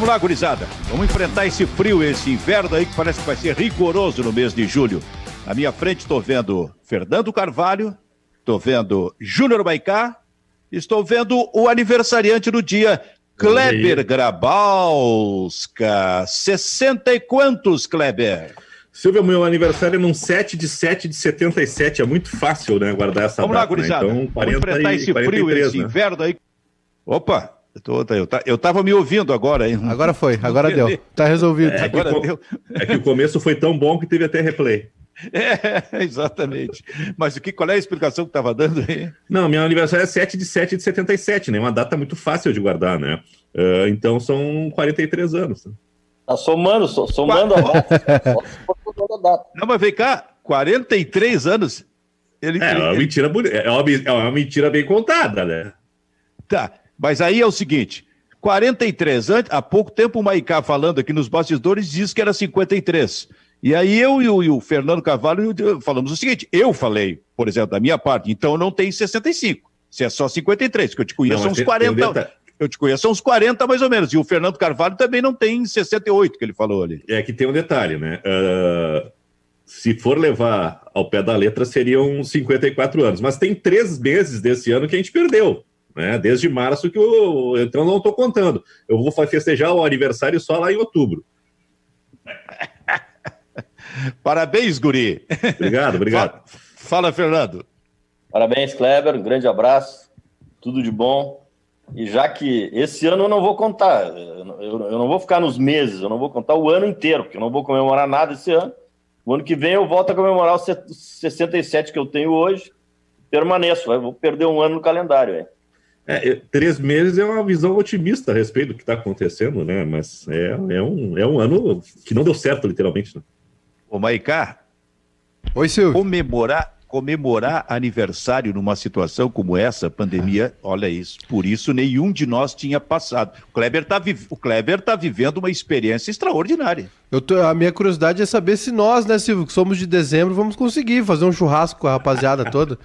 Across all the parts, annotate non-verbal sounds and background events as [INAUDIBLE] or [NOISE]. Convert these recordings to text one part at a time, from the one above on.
Vamos lá, gurizada. Vamos enfrentar esse frio, esse inverno aí que parece que vai ser rigoroso no mês de julho. Na minha frente estou vendo Fernando Carvalho, estou vendo Júnior Baicá, estou vendo o aniversariante do dia, Kleber Grabalska. 60 e quantos, Kleber? Silvio, meu aniversário é num 7 de 7 de 77. É muito fácil, né, guardar essa Vamos data. Vamos lá, gurizada. Né? Então, 40 Vamos enfrentar esse 43, frio, esse né? inverno aí. Opa, eu, tô, eu, eu tava me ouvindo agora, hein? Agora foi, agora deu. Tá resolvido. É, agora que, deu. é que o começo foi tão bom que teve até replay. [LAUGHS] É, exatamente. Mas o que, qual é a explicação que estava dando aí? Não, meu aniversário é 7 de 7 de 77, né? Uma data muito fácil de guardar, né? Uh, então são 43 anos. Tá somando, somando a data. [LAUGHS] Não, mas vem cá, 43 anos. Ele, é, ele, é uma mentira bonita, é uma, é uma mentira bem contada, né? Tá, mas aí é o seguinte: 43, antes, há pouco tempo o Maicá falando aqui nos bastidores disse que era 53. E aí eu e o, e o Fernando Carvalho falamos o seguinte: eu falei, por exemplo, da minha parte, então eu não tenho 65. Se é só 53, que eu te conheço não, uns 40. Eu te conheço uns 40 mais ou menos. E o Fernando Carvalho também não tem 68, que ele falou ali. É que tem um detalhe, né? Uh, se for levar ao pé da letra, seriam 54 anos. Mas tem três meses desse ano que a gente perdeu. Né? Desde março que eu. Então não estou contando. Eu vou festejar o aniversário só lá em outubro. [LAUGHS] Parabéns, Guri. Obrigado, obrigado. [LAUGHS] Fala, Fernando. Parabéns, Kleber. Um grande abraço. Tudo de bom. E já que esse ano eu não vou contar, eu, não vou ficar nos meses, eu não vou contar o ano inteiro, porque eu não vou comemorar nada esse ano. O ano que vem eu volto a comemorar os 67 que eu tenho hoje. Permaneço, vou perder um ano no calendário. É. É, três meses é uma visão otimista a respeito do que está acontecendo, né? Mas é, é, um, é um ano que não deu certo, literalmente. Né? Ô, Maicá. Oi, Silvio. Comemorar, comemorar aniversário numa situação como essa, pandemia, olha isso. Por isso, nenhum de nós tinha passado. O Kleber está o Kleber tá vivendo uma experiência extraordinária. Eu tô, a minha curiosidade é saber se nós, né, Silvio, que somos de dezembro, vamos conseguir fazer um churrasco com a rapaziada toda.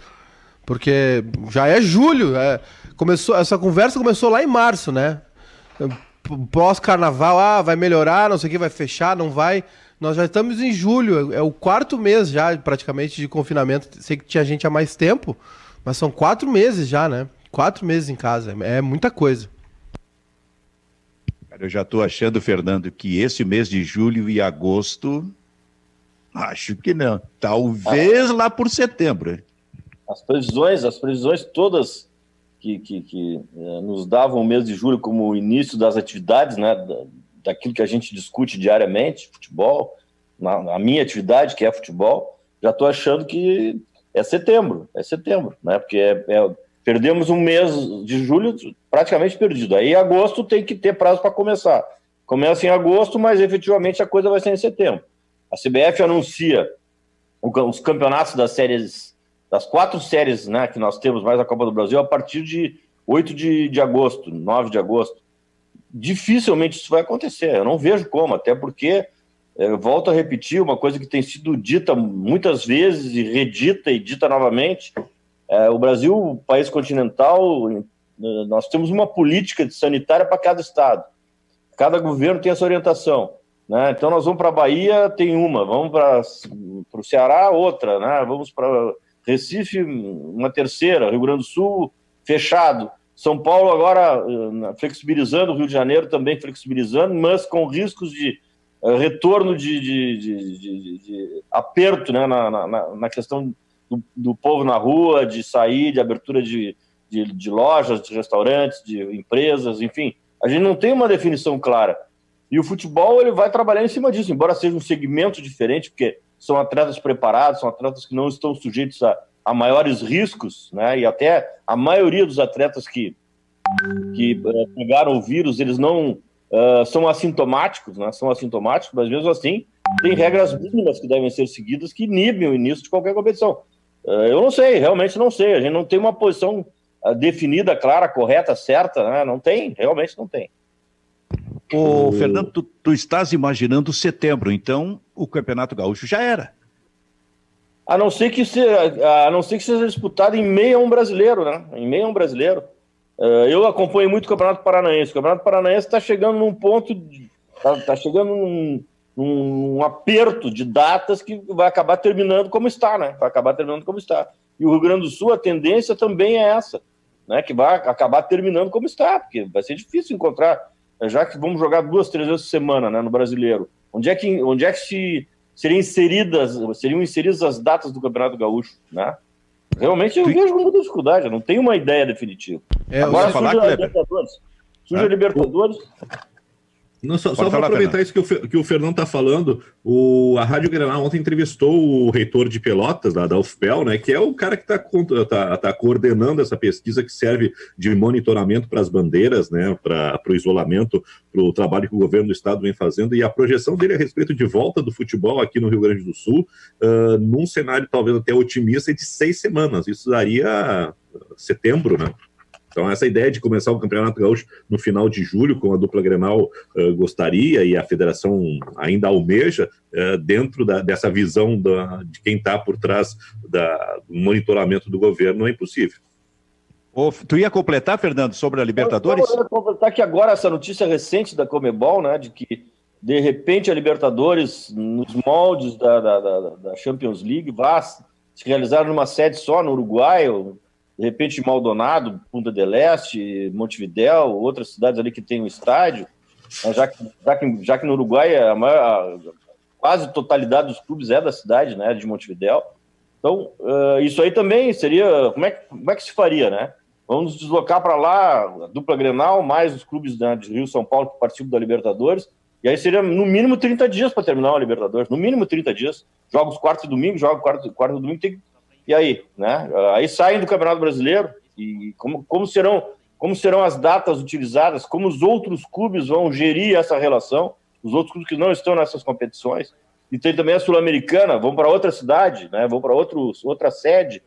Porque já é julho. É, começou, essa conversa começou lá em março, né? Pós-carnaval, ah, vai melhorar, não sei o que, vai fechar, não vai. Nós já estamos em julho, é o quarto mês já, praticamente, de confinamento. Sei que tinha gente há mais tempo, mas são quatro meses já, né? Quatro meses em casa, é muita coisa. Cara, eu já estou achando, Fernando, que esse mês de julho e agosto, acho que não. Talvez ah. lá por setembro. As previsões, as previsões todas que, que, que é, nos davam o mês de julho como o início das atividades, né? daquilo que a gente discute diariamente, futebol, na, na minha atividade, que é futebol, já estou achando que é setembro, é setembro, né? Porque é, é, perdemos um mês de julho praticamente perdido. Aí agosto tem que ter prazo para começar. Começa em agosto, mas efetivamente a coisa vai ser em setembro. A CBF anuncia os campeonatos das séries, das quatro séries né, que nós temos, mais a Copa do Brasil, a partir de 8 de, de agosto, 9 de agosto dificilmente isso vai acontecer. Eu não vejo como, até porque, é, volto a repetir, uma coisa que tem sido dita muitas vezes e redita e dita novamente: é, o Brasil, país continental, é, nós temos uma política sanitária para cada estado. Cada governo tem essa orientação. Né? Então, nós vamos para a Bahia, tem uma, vamos para o Ceará, outra, né? vamos para Recife, uma terceira, Rio Grande do Sul, fechado. São Paulo agora eh, flexibilizando, Rio de Janeiro também flexibilizando, mas com riscos de uh, retorno de, de, de, de, aperto né, na, na, na questão do, do, povo na rua, de sair, de abertura de, de, lojas, de restaurantes, de empresas, enfim. A gente não tem uma definição clara. E o futebol ele vai trabalhar em cima disso, embora seja um segmento diferente, porque são atletas preparados, são atletas que não estão sujeitos a, a maiores riscos, né? E até a maioria dos atletas que, que uh, pegaram o vírus, eles não uh, são assintomáticos, né? São assintomáticos, mas mesmo assim tem regras mínimas que devem ser seguidas que inibem o início de qualquer competição. Uh, eu não sei, realmente não sei. A gente não tem uma posição definida, clara, correta, certa, né? Não tem, realmente não tem. Ô, Fernando, tu, tu estás imaginando setembro, então o Campeonato Gaúcho já era a não ser que seja, a não ser que seja disputado em meio a um brasileiro, né? Em meio a um brasileiro. Uh, eu acompanho muito o Campeonato Paranaense. O Campeonato Paranaense está chegando num ponto, está tá chegando num, num, aperto de datas que vai acabar terminando como está, né? Vai acabar terminando como está. E o Rio Grande do Sul, a tendência também é essa, né? Que vai acabar terminando como está, porque vai ser difícil encontrar, já que vamos jogar duas, três vezes por semana, né? No brasileiro. Onde é que, onde é que se seriam inseridas, seriam inseridas as datas do Campeonato Gaúcho, né? Realmente eu vejo muita dificuldade, eu não tenho uma ideia definitiva. É, Agora surge a Libertadores. Surge a Libertadores. Não, só, só para aproveitar isso que o, que o Fernando está falando, o, a Rádio Granal ontem entrevistou o reitor de Pelotas, da, da UFPEL, né, que é o cara que está tá, tá coordenando essa pesquisa que serve de monitoramento para as bandeiras, né, para o isolamento, para o trabalho que o governo do estado vem fazendo, e a projeção dele a respeito de volta do futebol aqui no Rio Grande do Sul, uh, num cenário talvez até otimista, de seis semanas. Isso daria setembro, né? Então, essa ideia de começar o Campeonato Gaúcho no final de julho, como a dupla Grenal uh, gostaria e a federação ainda almeja, uh, dentro da, dessa visão da, de quem está por trás da, do monitoramento do governo, é impossível. Oh, tu ia completar, Fernando, sobre a Libertadores? Eu ia completar que agora essa notícia recente da Comebol, né, de que de repente a Libertadores, nos moldes da, da, da, da Champions League, vai se realizar numa sede só no Uruguai, de repente Maldonado, Punta del Este, Montevidéu, outras cidades ali que tem um estádio, né, já que, já que, já que no Uruguai a, maior, a quase totalidade dos clubes é da cidade, né, de Montevidéu. Então, uh, isso aí também seria, como é, como é que se faria, né? Vamos nos deslocar para lá, a dupla Grenal, mais os clubes né, de Rio São Paulo que participam da Libertadores, e aí seria no mínimo 30 dias para terminar a Libertadores, no mínimo 30 dias. Jogos quarto e domingo, joga quarto, quarto e domingo, tem que e aí, né? Aí saem do Campeonato Brasileiro e como, como serão como serão as datas utilizadas, como os outros clubes vão gerir essa relação, os outros clubes que não estão nessas competições. E tem também a Sul-Americana, vão para outra cidade, né? Vão para outra sede.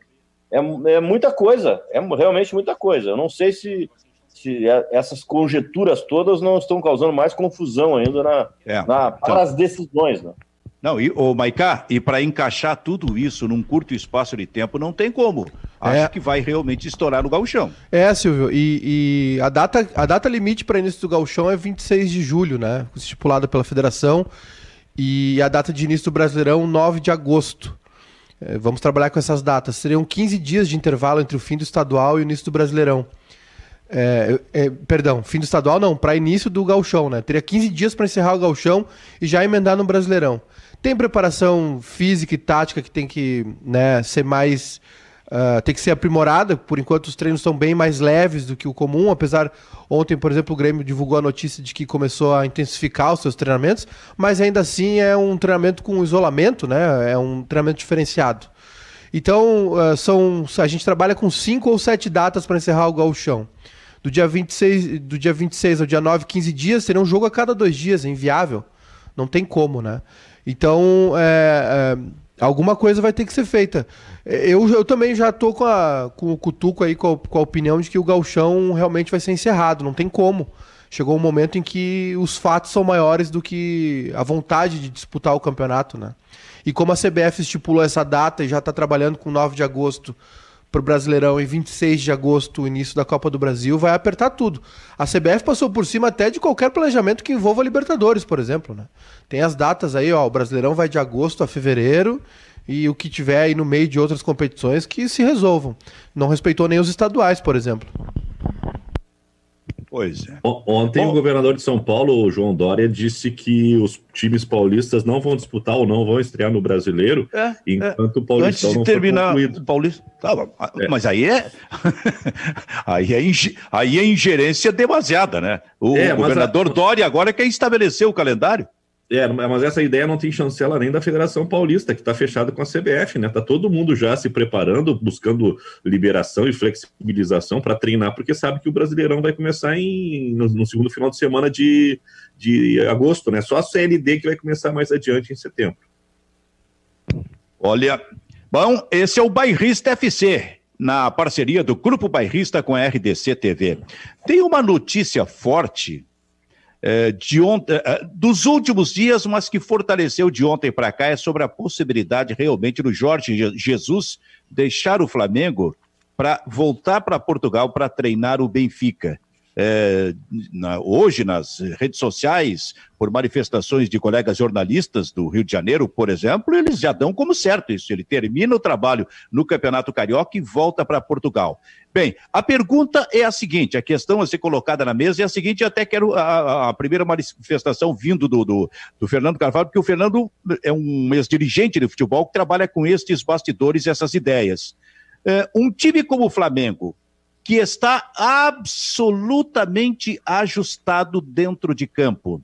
É, é muita coisa, é realmente muita coisa. Eu não sei se, se essas conjecturas todas não estão causando mais confusão ainda na, é, na para então... as decisões, né? Não, e, ô Maiká, e para encaixar tudo isso num curto espaço de tempo, não tem como. Acho é. que vai realmente estourar no gauchão. É, Silvio, e, e a, data, a data limite para início do gauchão é 26 de julho, né? Estipulada pela federação. E a data de início do Brasileirão, 9 de agosto. É, vamos trabalhar com essas datas. Seriam 15 dias de intervalo entre o fim do estadual e o início do Brasileirão. É, é, perdão, fim do estadual não, para início do gauchão, né? Teria 15 dias para encerrar o gauchão e já emendar no Brasileirão. Tem preparação física e tática que tem que né, ser mais. Uh, tem que ser aprimorada, por enquanto os treinos estão bem mais leves do que o comum, apesar ontem, por exemplo, o Grêmio divulgou a notícia de que começou a intensificar os seus treinamentos, mas ainda assim é um treinamento com isolamento, né? É um treinamento diferenciado. Então, uh, são, a gente trabalha com cinco ou sete datas para encerrar o gauchão. Do dia, 26, do dia 26 ao dia 9, 15 dias, seria um jogo a cada dois dias, é inviável. Não tem como, né? Então, é, é, alguma coisa vai ter que ser feita. Eu, eu também já tô com, a, com o cutuco aí, com a, com a opinião de que o galchão realmente vai ser encerrado, não tem como. Chegou um momento em que os fatos são maiores do que a vontade de disputar o campeonato, né? E como a CBF estipulou essa data e já está trabalhando com 9 de agosto para o Brasileirão em 26 de agosto, o início da Copa do Brasil, vai apertar tudo. A CBF passou por cima até de qualquer planejamento que envolva Libertadores, por exemplo. Né? Tem as datas aí, ó, o Brasileirão vai de agosto a fevereiro e o que tiver aí no meio de outras competições que se resolvam. Não respeitou nem os estaduais, por exemplo. Pois é. Ontem Bom, o governador de São Paulo, o João Dória, disse que os times paulistas não vão disputar ou não vão estrear no brasileiro, é, enquanto é. o Paulistão Antes de terminar o Paulista. Tá, é. Mas aí é. [LAUGHS] aí, é aí é ingerência demasiada, né? O, é, governador a... Dória agora quer estabelecer o calendário. É, mas essa ideia não tem chancela nem da Federação Paulista, que está fechada com a CBF, né? Tá todo mundo já se preparando, buscando liberação e flexibilização para treinar, porque sabe que o Brasileirão vai começar em, no, no, segundo final de semana de, de agosto, né? Só a CLD que vai começar mais adiante em setembro. Olha, bom, esse é o Bairrista FC, na parceria do Grupo Bairrista com a RDC TV. Tem uma notícia forte é, de ontem, é, dos últimos dias, mas que fortaleceu de ontem para cá, é sobre a possibilidade realmente do Jorge Jesus deixar o Flamengo para voltar para Portugal para treinar o Benfica é, na, hoje nas redes sociais, por manifestações de colegas jornalistas do Rio de Janeiro, por exemplo, eles já dão como certo isso. Ele termina o trabalho no Campeonato Carioca e volta para Portugal. Bem, a pergunta é a seguinte: a questão a ser colocada na mesa é a seguinte, até quero a, a primeira manifestação vindo do, do, do, Fernando Carvalho, porque o Fernando é um ex-dirigente de futebol que trabalha com estes bastidores, essas ideias. É, um time como o Flamengo, que está absolutamente ajustado dentro de campo.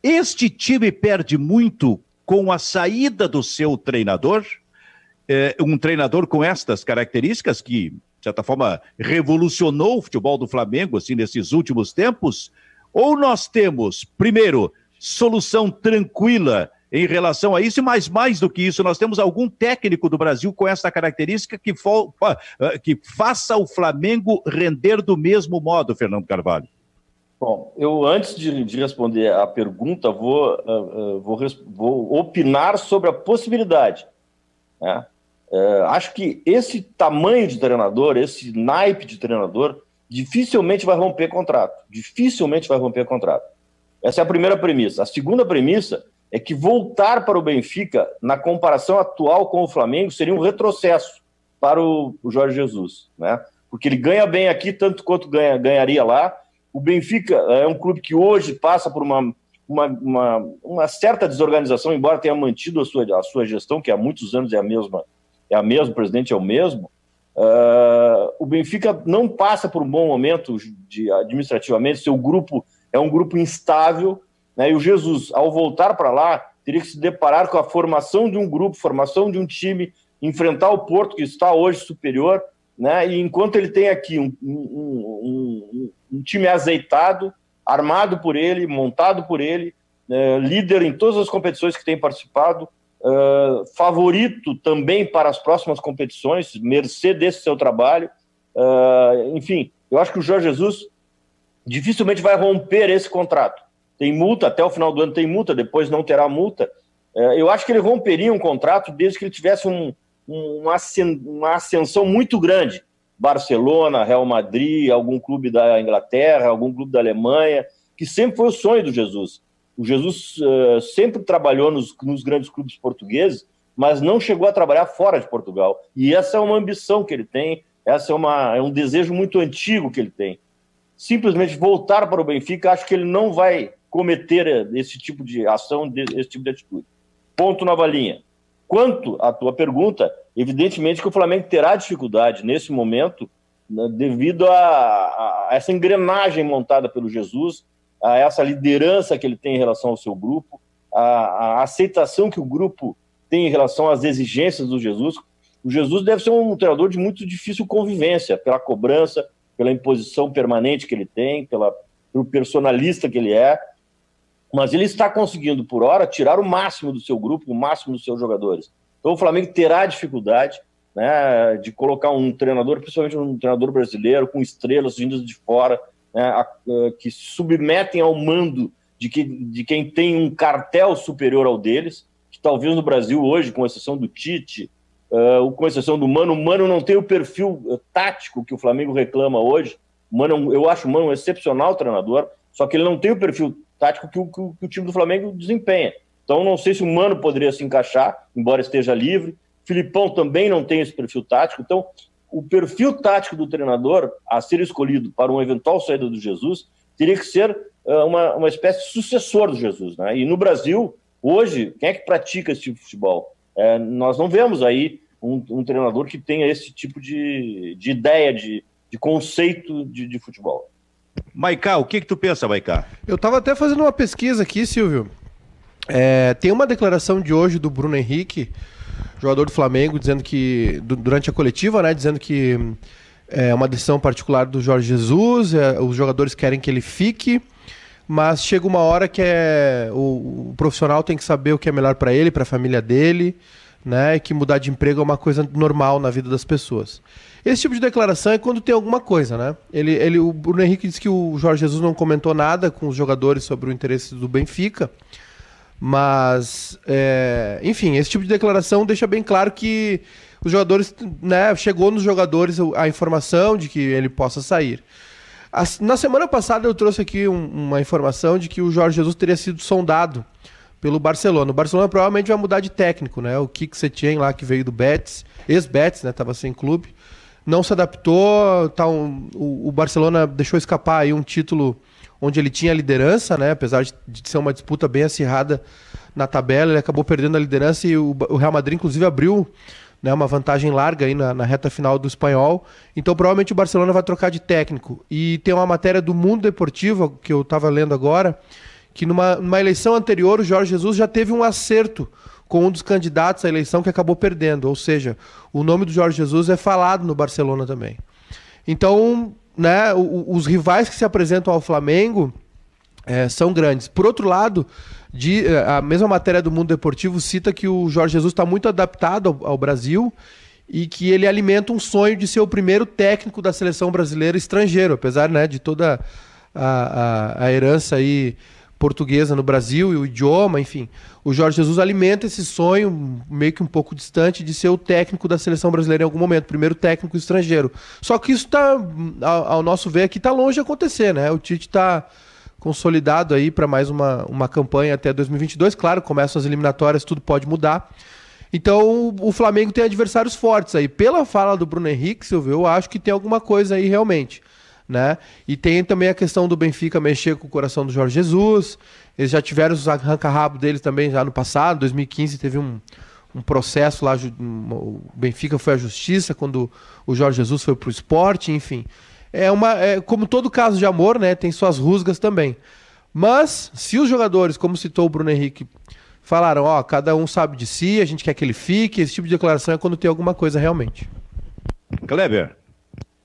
Este time perde muito com a saída do seu treinador, é, um treinador com estas características que, de certa forma, revolucionou o futebol do Flamengo assim nesses últimos tempos, ou nós temos, primeiro, solução tranquila em relação a isso, mas mais do que isso, nós temos algum técnico do Brasil com essa característica que, for, eh, que faça o Flamengo render do mesmo modo, Fernando Carvalho. Bom, eu antes de, de responder a pergunta, vou, uh, uh, vou, vou, opinar sobre a possibilidade. Né? Uh, acho que esse tamanho de treinador, esse naipe de treinador, dificilmente vai romper contrato. Dificilmente vai romper contrato. Essa é a primeira premissa. A segunda premissa é que voltar para o Benfica, na comparação atual com o Flamengo, seria um retrocesso para o, o Jorge Jesus, né? Porque ele ganha bem aqui tanto quanto ganha, ganharia lá. O Benfica é um clube que hoje passa por uma, uma, uma, uma certa desorganização, embora tenha mantido a sua, a sua gestão, que há muitos anos é a mesma, é a mesma, o presidente é o mesmo. Uh, o Benfica não passa por um bom momento de, administrativamente, seu grupo é um grupo instável, né? E o Jesus, ao voltar para lá, teria que se deparar com a formação de um grupo, formação de um time, enfrentar o Porto, que está hoje superior, né? e enquanto ele tem aqui um, um, um, um time azeitado, armado por ele, montado por ele, né? líder em todas as competições que tem participado, uh, favorito também para as próximas competições, mercê desse seu trabalho. Uh, enfim, eu acho que o Jorge Jesus dificilmente vai romper esse contrato tem multa, até o final do ano tem multa, depois não terá multa. É, eu acho que ele romperia um contrato desde que ele tivesse um, um, uma ascensão muito grande. Barcelona, Real Madrid, algum clube da Inglaterra, algum clube da Alemanha, que sempre foi o sonho do Jesus. O Jesus uh, sempre trabalhou nos, nos grandes clubes portugueses, mas não chegou a trabalhar fora de Portugal. E essa é uma ambição que ele tem, essa é, uma, é um desejo muito antigo que ele tem. Simplesmente voltar para o Benfica, acho que ele não vai cometer esse tipo de ação, esse tipo de atitude. Ponto nova linha. Quanto à tua pergunta, evidentemente que o Flamengo terá dificuldade nesse momento né, devido a, a, essa engrenagem montada pelo Jesus, a essa liderança que ele tem em relação ao seu grupo, a, a aceitação que o grupo tem em relação às exigências do Jesus. O Jesus deve ser um treinador de muito difícil convivência, pela cobrança, pela imposição permanente que ele tem, pela, pelo personalista que ele é mas ele está conseguindo, por hora, tirar o máximo do seu grupo, o máximo dos seus jogadores. Então o Flamengo terá dificuldade né, de colocar um treinador, principalmente um treinador brasileiro, com estrelas vindas de fora, né, a, a, que submetem ao mando de, que, de quem tem um cartel superior ao deles, que talvez no Brasil hoje, com exceção do Tite, uh, com exceção do Mano, o Mano não tem o perfil uh, tático que o Flamengo reclama hoje. Mano, eu acho o Mano um excepcional treinador, só que ele não tem o perfil tático que o, que o time do Flamengo desempenha. Então, não sei se o Mano poderia se encaixar, embora esteja livre. Filipão também não tem esse perfil tático. Então, o perfil tático do treinador a ser escolhido para uma eventual saída do Jesus teria que ser uh, uma, uma espécie de sucessor do Jesus. Né? E no Brasil, hoje, quem é que pratica esse tipo de futebol? É, nós não vemos aí um, um, treinador que tenha esse tipo de, de ideia, de, de conceito de, de futebol. Maicá, o que, que tu pensa, Maicá? Eu estava até fazendo uma pesquisa aqui, Silvio. É, tem uma declaração de hoje do Bruno Henrique, jogador do Flamengo, dizendo que, durante a coletiva, né, dizendo que é uma decisão particular do Jorge Jesus, é, os jogadores querem que ele fique, mas chega uma hora que é, o, o profissional tem que saber o que é melhor para ele, para a família dele, né, que mudar de emprego é uma coisa normal na vida das pessoas. Esse tipo de declaração é quando tem alguma coisa, né? Ele, ele, o Bruno Henrique disse que o Jorge Jesus não comentou nada com os jogadores sobre o interesse do Benfica. Mas, é, enfim, esse tipo de declaração deixa bem claro que os jogadores, né, chegou nos jogadores a informação de que ele possa sair. Na semana passada eu trouxe aqui um, uma informação de que o Jorge Jesus teria sido sondado pelo Barcelona. O Barcelona provavelmente vai mudar de técnico, né? O Kik Setien lá que veio do Betis, ex-Betis, né? Tava sem clube. Não se adaptou, tá um, o, o, Barcelona deixou escapar aí um título onde ele tinha liderança, né? Apesar de, de, ser uma disputa bem acirrada na tabela, ele acabou perdendo a liderança e o, o Real Madrid inclusive abriu né, uma vantagem larga aí na, na, reta final do espanhol. Então, provavelmente o Barcelona vai trocar de técnico. E tem uma matéria do Mundo Deportivo, que eu estava lendo agora, que numa, numa eleição anterior o Jorge Jesus já teve um acerto com um dos candidatos à eleição que acabou perdendo. Ou seja, o nome do Jorge Jesus é falado no Barcelona também. Então, né, os rivais que se apresentam ao Flamengo é, são grandes. Por outro lado, de, eh, a mesma matéria do Mundo Deportivo cita que o Jorge Jesus está muito adaptado ao, ao, Brasil e que ele alimenta um sonho de ser o primeiro técnico da seleção brasileira estrangeiro, apesar né, de toda a, a, a herança aí portuguesa no Brasil e o idioma, enfim. O Jorge Jesus alimenta esse sonho, meio que um pouco distante, de ser o técnico da seleção brasileira em algum momento, primeiro técnico estrangeiro. Só que isso está, ao, nosso ver aqui, está longe de acontecer, né? O Tite está consolidado aí para mais uma, uma campanha até 2022. Claro, começam as eliminatórias, tudo pode mudar. Então o Flamengo tem adversários fortes aí. Pela fala do Bruno Henrique, Silvio, eu acho que tem alguma coisa aí realmente. Né? E tem também a questão do Benfica mexer com o coração do Jorge Jesus. Eles já tiveram os arranca-rabo deles também já no passado. 2015 teve um, um processo lá. O Benfica foi à justiça quando o Jorge Jesus foi para o esporte, enfim é uma. É, como todo caso de amor, né? Tem suas rusgas também. Mas, se os jogadores, como citou o Bruno Henrique, falaram, ó, cada um sabe de si, a gente quer que ele fique, esse tipo de declaração é quando tem alguma coisa realmente. Kleber.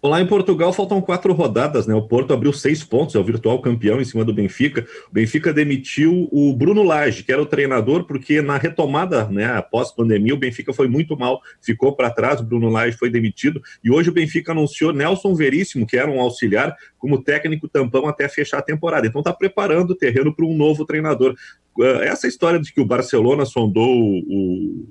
Lá em Portugal faltam quatro rodadas, né? O Porto abriu seis pontos, é o virtual campeão em cima do Benfica. O Benfica demitiu o Bruno Lage, que era o treinador, porque na retomada, né, após pandemia, o Benfica foi muito mal, ficou para trás, o Bruno Lage foi demitido. E hoje o Benfica anunciou Nelson Veríssimo, que era um auxiliar, como técnico tampão até fechar a temporada. Então está preparando o terreno para um novo treinador. Ah, essa história de que o Barcelona sondou o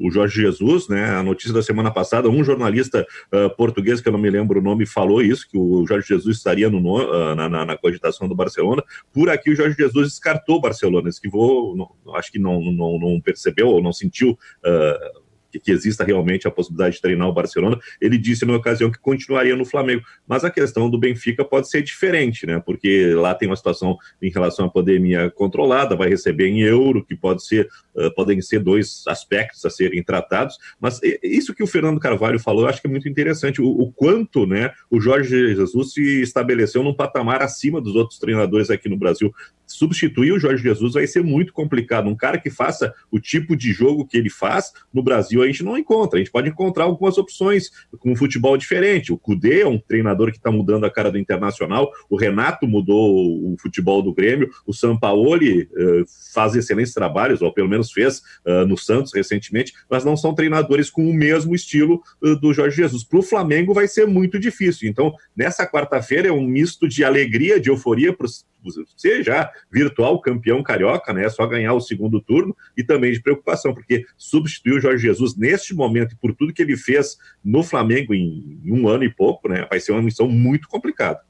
o Jorge Jesus, né? A notícia da semana passada, um jornalista uh, português, que eu não me lembro o nome, falou isso, que o Jorge Jesus estaria no, uh, na, na, na, cogitação do Barcelona. Por aqui, o Jorge Jesus descartou o Barcelona, esquivou, não, acho que não, não, não percebeu ou não sentiu. Uh, que, que, exista realmente a possibilidade de treinar o Barcelona. Ele disse na ocasião que continuaria no Flamengo. Mas a questão do Benfica pode ser diferente, né? Porque lá tem uma situação em relação à pandemia controlada, vai receber em euro, que pode ser, uh, podem ser dois aspectos a serem tratados. Mas isso que o Fernando Carvalho falou, eu acho que é muito interessante. O, o quanto, né, o Jorge Jesus se estabeleceu num patamar acima dos outros treinadores aqui no Brasil substituir o Jorge Jesus vai ser muito complicado. Um cara que faça o tipo de jogo que ele faz, no Brasil a gente não encontra. A gente pode encontrar algumas opções com um futebol diferente. O Cudê é um treinador que está mudando a cara do Internacional, o Renato mudou o futebol do Grêmio, o Sampaoli uh, faz excelentes trabalhos, ou pelo menos fez uh, no Santos recentemente, mas não são treinadores com o mesmo estilo uh, do Jorge Jesus. Para o Flamengo vai ser muito difícil. Então, nessa quarta-feira é um misto de alegria, de euforia para você já virtual campeão carioca, né? É só ganhar o segundo turno e também de preocupação, porque substituir o Jorge Jesus neste momento e por tudo que ele fez no Flamengo em, em um ano e pouco, né? Vai ser uma missão muito complicada.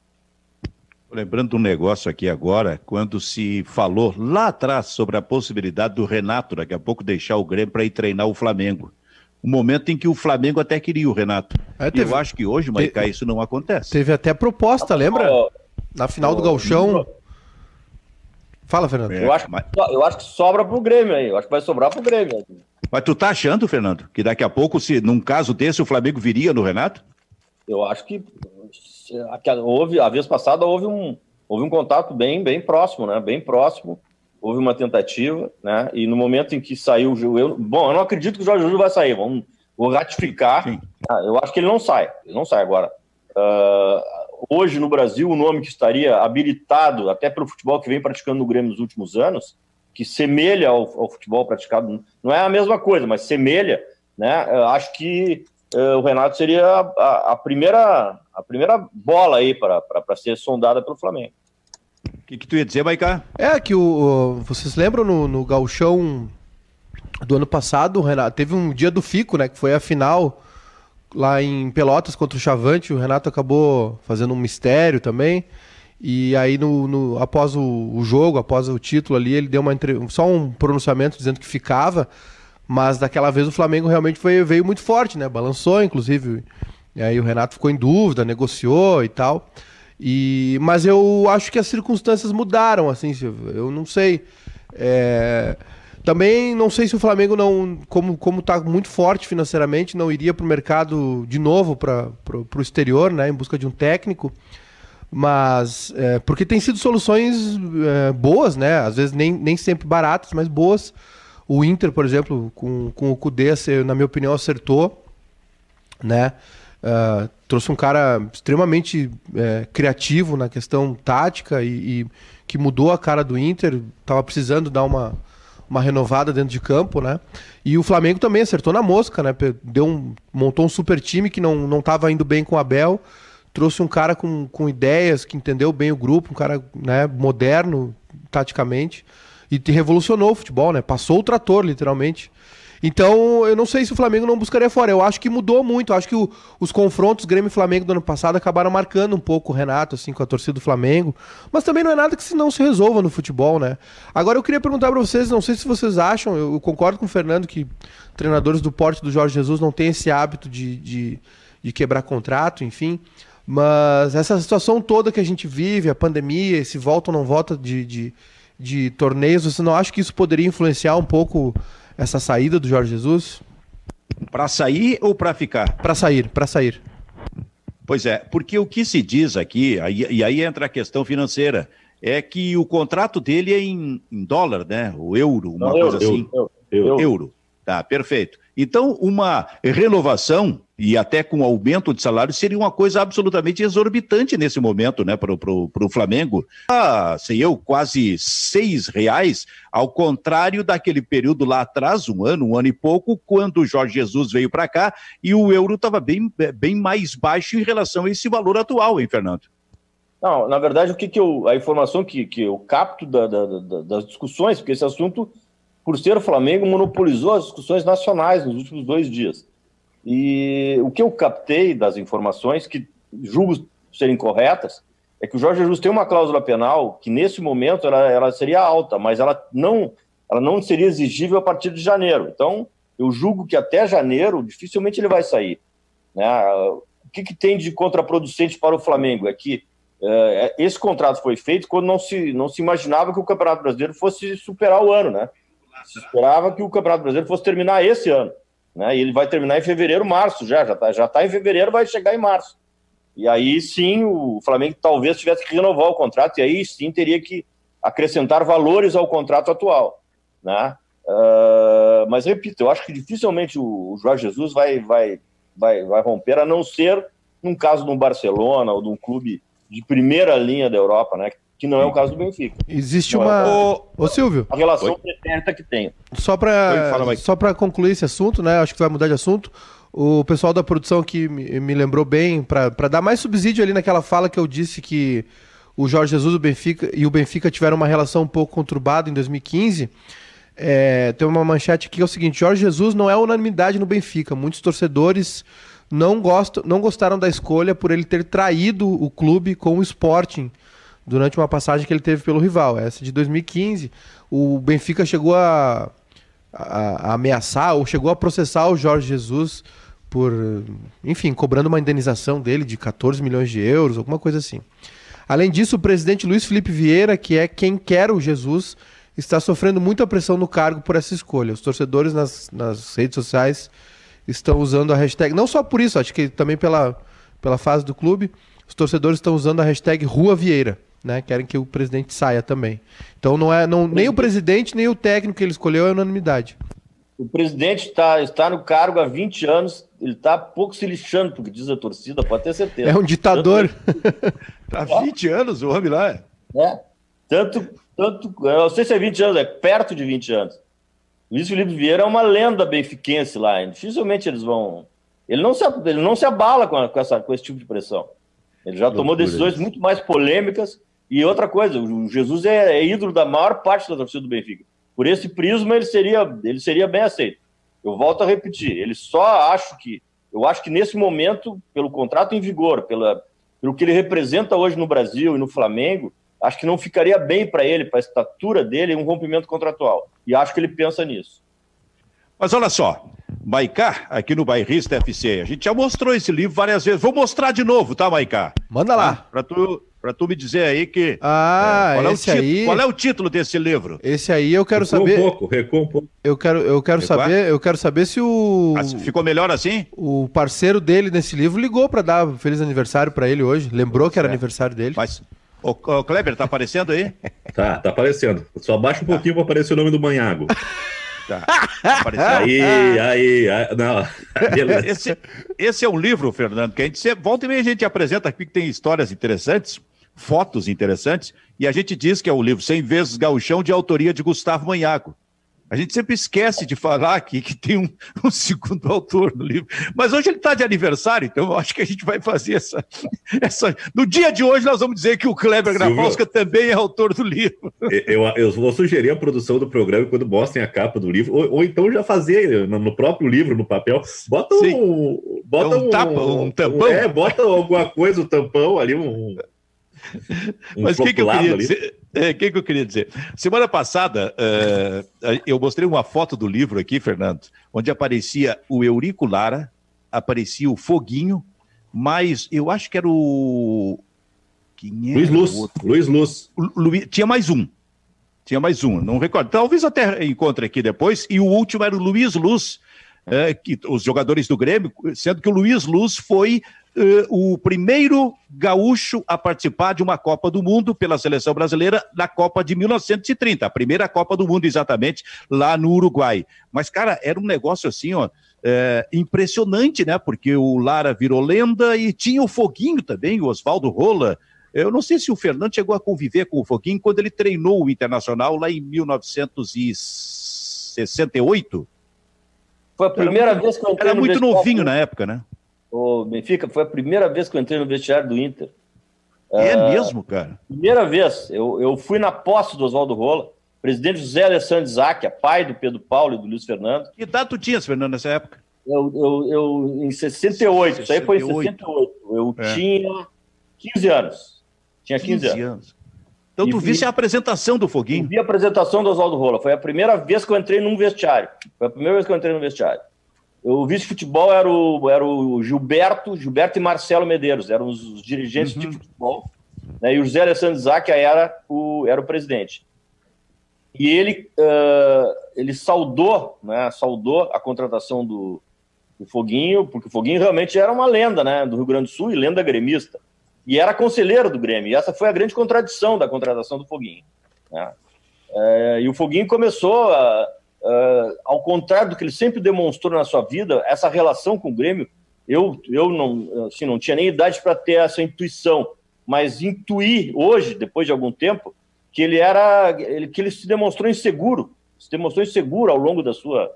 Lembrando um negócio aqui agora, quando se falou lá atrás sobre a possibilidade do Renato daqui a pouco deixar o Grêmio para ir treinar o Flamengo. O momento em que o Flamengo até queria o Renato. É, teve, eu acho que hoje, Maicá, isso não acontece. Teve até proposta, lembra? Na final do Galchão, Fala, Fernando. É, eu, acho, mas... eu acho que sobra pro Grêmio aí. Eu acho que vai sobrar pro Grêmio. Mas tu tá achando, Fernando, que daqui a pouco, se num caso desse, o Flamengo viria no Renato? Eu acho que houve, a vez passada houve um, houve um contato bem, bem próximo, né? Bem próximo. Houve uma tentativa, né? E no momento em que saiu o eu, bom, eu não acredito que o Jorge Júlio vai sair. Vamos vou ratificar. Ah, eu acho que ele não sai. Ele não sai agora. Uh, hoje no Brasil, o nome que estaria habilitado, até pelo futebol que vem praticando no Grêmio nos últimos anos, que semelha ao, ao futebol praticado, não é a mesma coisa, mas semelha, né? Eu acho que uh, o Renato seria a, a, primeira, a primeira bola aí para ser sondada pelo Flamengo. O que, que tu ia dizer, Maicá? É que o, vocês lembram no, no Galchão do ano passado, o Renato teve um dia do Fico, né? Que foi a final lá em Pelotas contra o Chavante. O Renato acabou fazendo um mistério também. E aí, no, no após o, o, jogo, após o título ali, ele deu uma só um pronunciamento dizendo que ficava. Mas daquela vez o Flamengo realmente foi, veio muito forte, né? Balançou, inclusive. E aí o Renato ficou em dúvida, negociou e tal. E, mas eu acho que as circunstâncias mudaram, assim, eu não sei. É, também não sei se o Flamengo não, como como está muito forte financeiramente, não iria para o mercado de novo para o exterior, né, em busca de um técnico. Mas é, porque tem sido soluções é, boas, né? Às vezes nem, nem sempre baratas, mas boas. O Inter, por exemplo, com, com o Cudê, na minha opinião, acertou, né? Uh, trouxe um cara extremamente é, criativo na questão tática e, e, que mudou a cara do Inter. Tava precisando dar uma, uma renovada dentro de campo, né? E o Flamengo também acertou na mosca, né? Deu um, montou um super time que não, não tava indo bem com o Abel. Trouxe um cara com, com ideias, que entendeu bem o grupo, um cara né, moderno, taticamente. E revolucionou o futebol, né? Passou o trator, literalmente. Então, eu não sei se o Flamengo não buscaria fora. Eu acho que mudou muito. Eu acho que o, os confrontos Grêmio e Flamengo do ano passado acabaram marcando um pouco o Renato, assim, com a torcida do Flamengo. Mas também não é nada que se não se resolva no futebol, né? Agora, eu queria perguntar para vocês, não sei se vocês acham, eu, concordo com o Fernando que treinadores do porte do Jorge Jesus não têm esse hábito de, de, de quebrar contrato, enfim. Mas essa situação toda que a gente vive, a pandemia, esse volta ou não volta de, de, de torneios, você não acha que isso poderia influenciar um pouco essa saída do Jorge Jesus? Para sair ou para ficar? Para sair, para sair. Pois é, porque o que se diz aqui, aí, e aí entra a questão financeira, é que o contrato dele é em, em dólar, né? O euro, uma Não, coisa eu, assim. Eu, eu, euro. Tá, perfeito. Então, uma renovação e até com aumento de salário seria uma coisa absolutamente exorbitante nesse momento, né, para o Flamengo. Ah, sei eu, quase seis reais, ao contrário daquele período lá atrás, um ano, um ano e pouco, quando o Jorge Jesus veio para cá e o euro estava bem, bem mais baixo em relação a esse valor atual, hein, Fernando? Não, na verdade, o que, que eu, a informação que, que eu capto da, da, da, das discussões, porque esse assunto, por ser o Flamengo, monopolizou as discussões nacionais nos últimos dois dias. E o que eu captei das informações, que julgo serem corretas, é que o Jorge Jesus tem uma cláusula penal que, nesse momento, ela, ela seria alta, mas ela não, ela não seria exigível a partir de janeiro. Então, eu julgo que até janeiro, dificilmente ele vai sair. Né? O que, que tem de contraproducente para o Flamengo? É que é, esse contrato foi feito quando não se, não se imaginava que o Campeonato Brasileiro fosse superar o ano, né? Se esperava que o Campeonato Brasileiro fosse terminar esse ano. Né? E ele vai terminar em fevereiro, março já, já está já tá em fevereiro, vai chegar em março. E aí sim o Flamengo talvez tivesse que renovar o contrato, e aí sim teria que acrescentar valores ao contrato atual. Né? Uh, mas repito, eu acho que dificilmente o, Jorge Jesus vai, vai, vai, vai romper, a não ser num caso de um Barcelona ou de um clube de primeira linha da Europa, né? Que não é o caso do Benfica. Existe não uma. É ô, ô, Silvio. A relação pretérita que tem. Só para só para concluir esse assunto, né? Acho que vai mudar de assunto. O pessoal da produção aqui me, me lembrou bem, para dar mais subsídio ali naquela fala que eu disse que o Jorge Jesus o Benfica, e o Benfica tiveram uma relação um pouco conturbada em 2015. É, tem uma manchete aqui que é o seguinte: Jorge Jesus não é unanimidade no Benfica. Muitos torcedores não, gostam, não gostaram da escolha por ele ter traído o clube com o Sporting durante uma passagem que ele teve pelo rival. Essa de 2015, o Benfica chegou a, a, a ameaçar ou chegou a processar o Jorge Jesus por, enfim, cobrando uma indenização dele de 14 milhões de euros, alguma coisa assim. Além disso, o presidente Luiz Felipe Vieira, que é quem quer o Jesus, está sofrendo muita pressão no cargo por essa escolha. Os torcedores nas, nas redes sociais estão usando a hashtag, não só por isso, acho que também pela, pela fase do clube, os torcedores estão usando a hashtag Rua Vieira né? Querem que o presidente saia também. Então não é não, nem o presidente nem o técnico que ele escolheu é unanimidade. O presidente está, está no cargo há 20 anos, ele está pouco se lixando porque diz a torcida, pode ter certeza. É um ditador. Há 20 anos o homem lá. É. Tanto, tanto, eu não sei se é 20 anos, é perto de 20 anos. Luiz Felipe Vieira é uma lenda benfiquense lá, dificilmente eles vão... Ele não se, ele não se abala com, a, com, essa, com esse tipo de pressão. Ele já tomou decisões muito mais polêmicas e outra coisa, o Jesus é, é ídolo da maior parte da torcida do Benfica. por esse prisma ele seria, ele seria bem aceito. Eu volto a repetir, ele só acho que, eu acho que nesse momento, pelo contrato em vigor, pela, pelo que ele representa hoje no Brasil e no Flamengo, acho que não ficaria bem para ele, para a estatura dele, um rompimento contratual. E acho que ele pensa nisso. Mas olha só, Maicá, aqui no Bairrista FC, a gente já mostrou esse livro várias vezes. Vou mostrar de novo, tá, Maicá? Manda lá. Ah, para tu, pra tu me dizer aí que. Ah, é, qual, esse é aí... qual é o título desse livro? Esse aí eu quero Recua saber. um pouco, recua um pouco. Eu quero, eu quero Recuar? saber, eu quero saber se o Ah, ficou melhor assim? o parceiro dele nesse livro ligou pra dar feliz aniversário pra ele hoje. Lembrou que era É. aniversário dele. Mas. Ô, ô, Kleber, tá aparecendo aí? [LAUGHS] Tá, tá aparecendo. Só baixa um pouquinho pra aparecer o nome do Manhago. [LAUGHS] Tá. Tá. Aí, aí, aí. Não, [LAUGHS] beleza. Esse, esse é um livro, Fernando, que a gente volta e meia a gente apresenta aqui que tem histórias interessantes, fotos interessantes, e a gente diz que é o livro 100 vezes Gauchão, de autoria de Gustavo Manhago. A gente sempre esquece de falar aqui que tem um, [LAUGHS] um segundo autor no livro. Mas hoje ele está de aniversário, então eu acho que a gente vai fazer essa, [LAUGHS] essa. No dia de hoje, nós vamos dizer que o Kleber. Grafalska também é autor do livro. Eu, eu vou sugerir a produção do programa quando mostrem a capa do livro, ou, ou então já fazer no, no próprio livro, no papel, bota Sim. um. Bota Um tapa, um tampão. É, bota alguma coisa, um tampão ali, um. Um Mas o que, que eu queria dizer? É, que, que eu queria dizer? Semana passada, eh, eu mostrei uma foto do livro aqui, Fernando, onde aparecia o Eurico Lara, aparecia o Foguinho, mas eu acho que era o. Quem era Luiz o Luz, outro? Luiz Luz. O Luiz- Tinha mais um. Tinha mais um, não recordo. Talvez até encontre aqui depois. E o último era o Luiz Luz, eh, que, os jogadores do Grêmio, sendo que o Luiz Luz foi eh, o primeiro gaúcho a participar de uma Copa do Mundo pela seleção brasileira na Copa de 1930, a primeira Copa do Mundo, exatamente, lá no Uruguai. Mas, cara, era um negócio assim, ó. eh, impressionante, né? Porque o Lara virou lenda e tinha o Foguinho também, o Oswaldo Rola, eu não sei se o Fernando chegou a conviver com o Foguinho quando ele treinou o Internacional lá em 1968. Foi a primeira vez que eu entrei Era muito novinho na época, né? Ô, Benfica, foi a primeira vez que eu entrei no vestiário do Inter. É Ah, mesmo, cara. Primeira vez. Eu, eu fui na posse do Oswaldo Rola, presidente José Alessandro Isaac, pai do Pedro Paulo e do Luiz Fernando. Que idade tu tinhas, Fernando, nessa época? Eu, eu, eu- em 68, isso aí foi em 68. 68. Eu É. tinha 15 anos. Tinha 15, anos. anos. Então tu E- visse e- a apresentação do Eu Foguinho. vi a apresentação do Oswaldo Rola. Foi a primeira vez que eu entrei num vestiário. Foi a primeira vez que eu entrei num vestiário. O vice-futebol era o, era o Gilberto, Gilberto e Marcelo Medeiros, eram os, os dirigentes Uhum. de futebol. Né, e o José Alessandro Isaac era o, era o presidente. E ele, ah, ele saudou, né, saudou a contratação do, do Foguinho, porque o Foguinho realmente era uma lenda né, do Rio Grande do Sul e lenda gremista. E era conselheiro do Grêmio. E essa foi a grande contradição da contratação do Foguinho. né. É, e o Foguinho começou, a, a- ao contrário do que ele sempre demonstrou na sua vida, essa relação com o Grêmio, eu, eu não, assim, não tinha nem idade para ter essa intuição, mas intuí hoje, depois de algum tempo, que ele era, ele, que ele se demonstrou inseguro, se demonstrou inseguro ao longo da sua,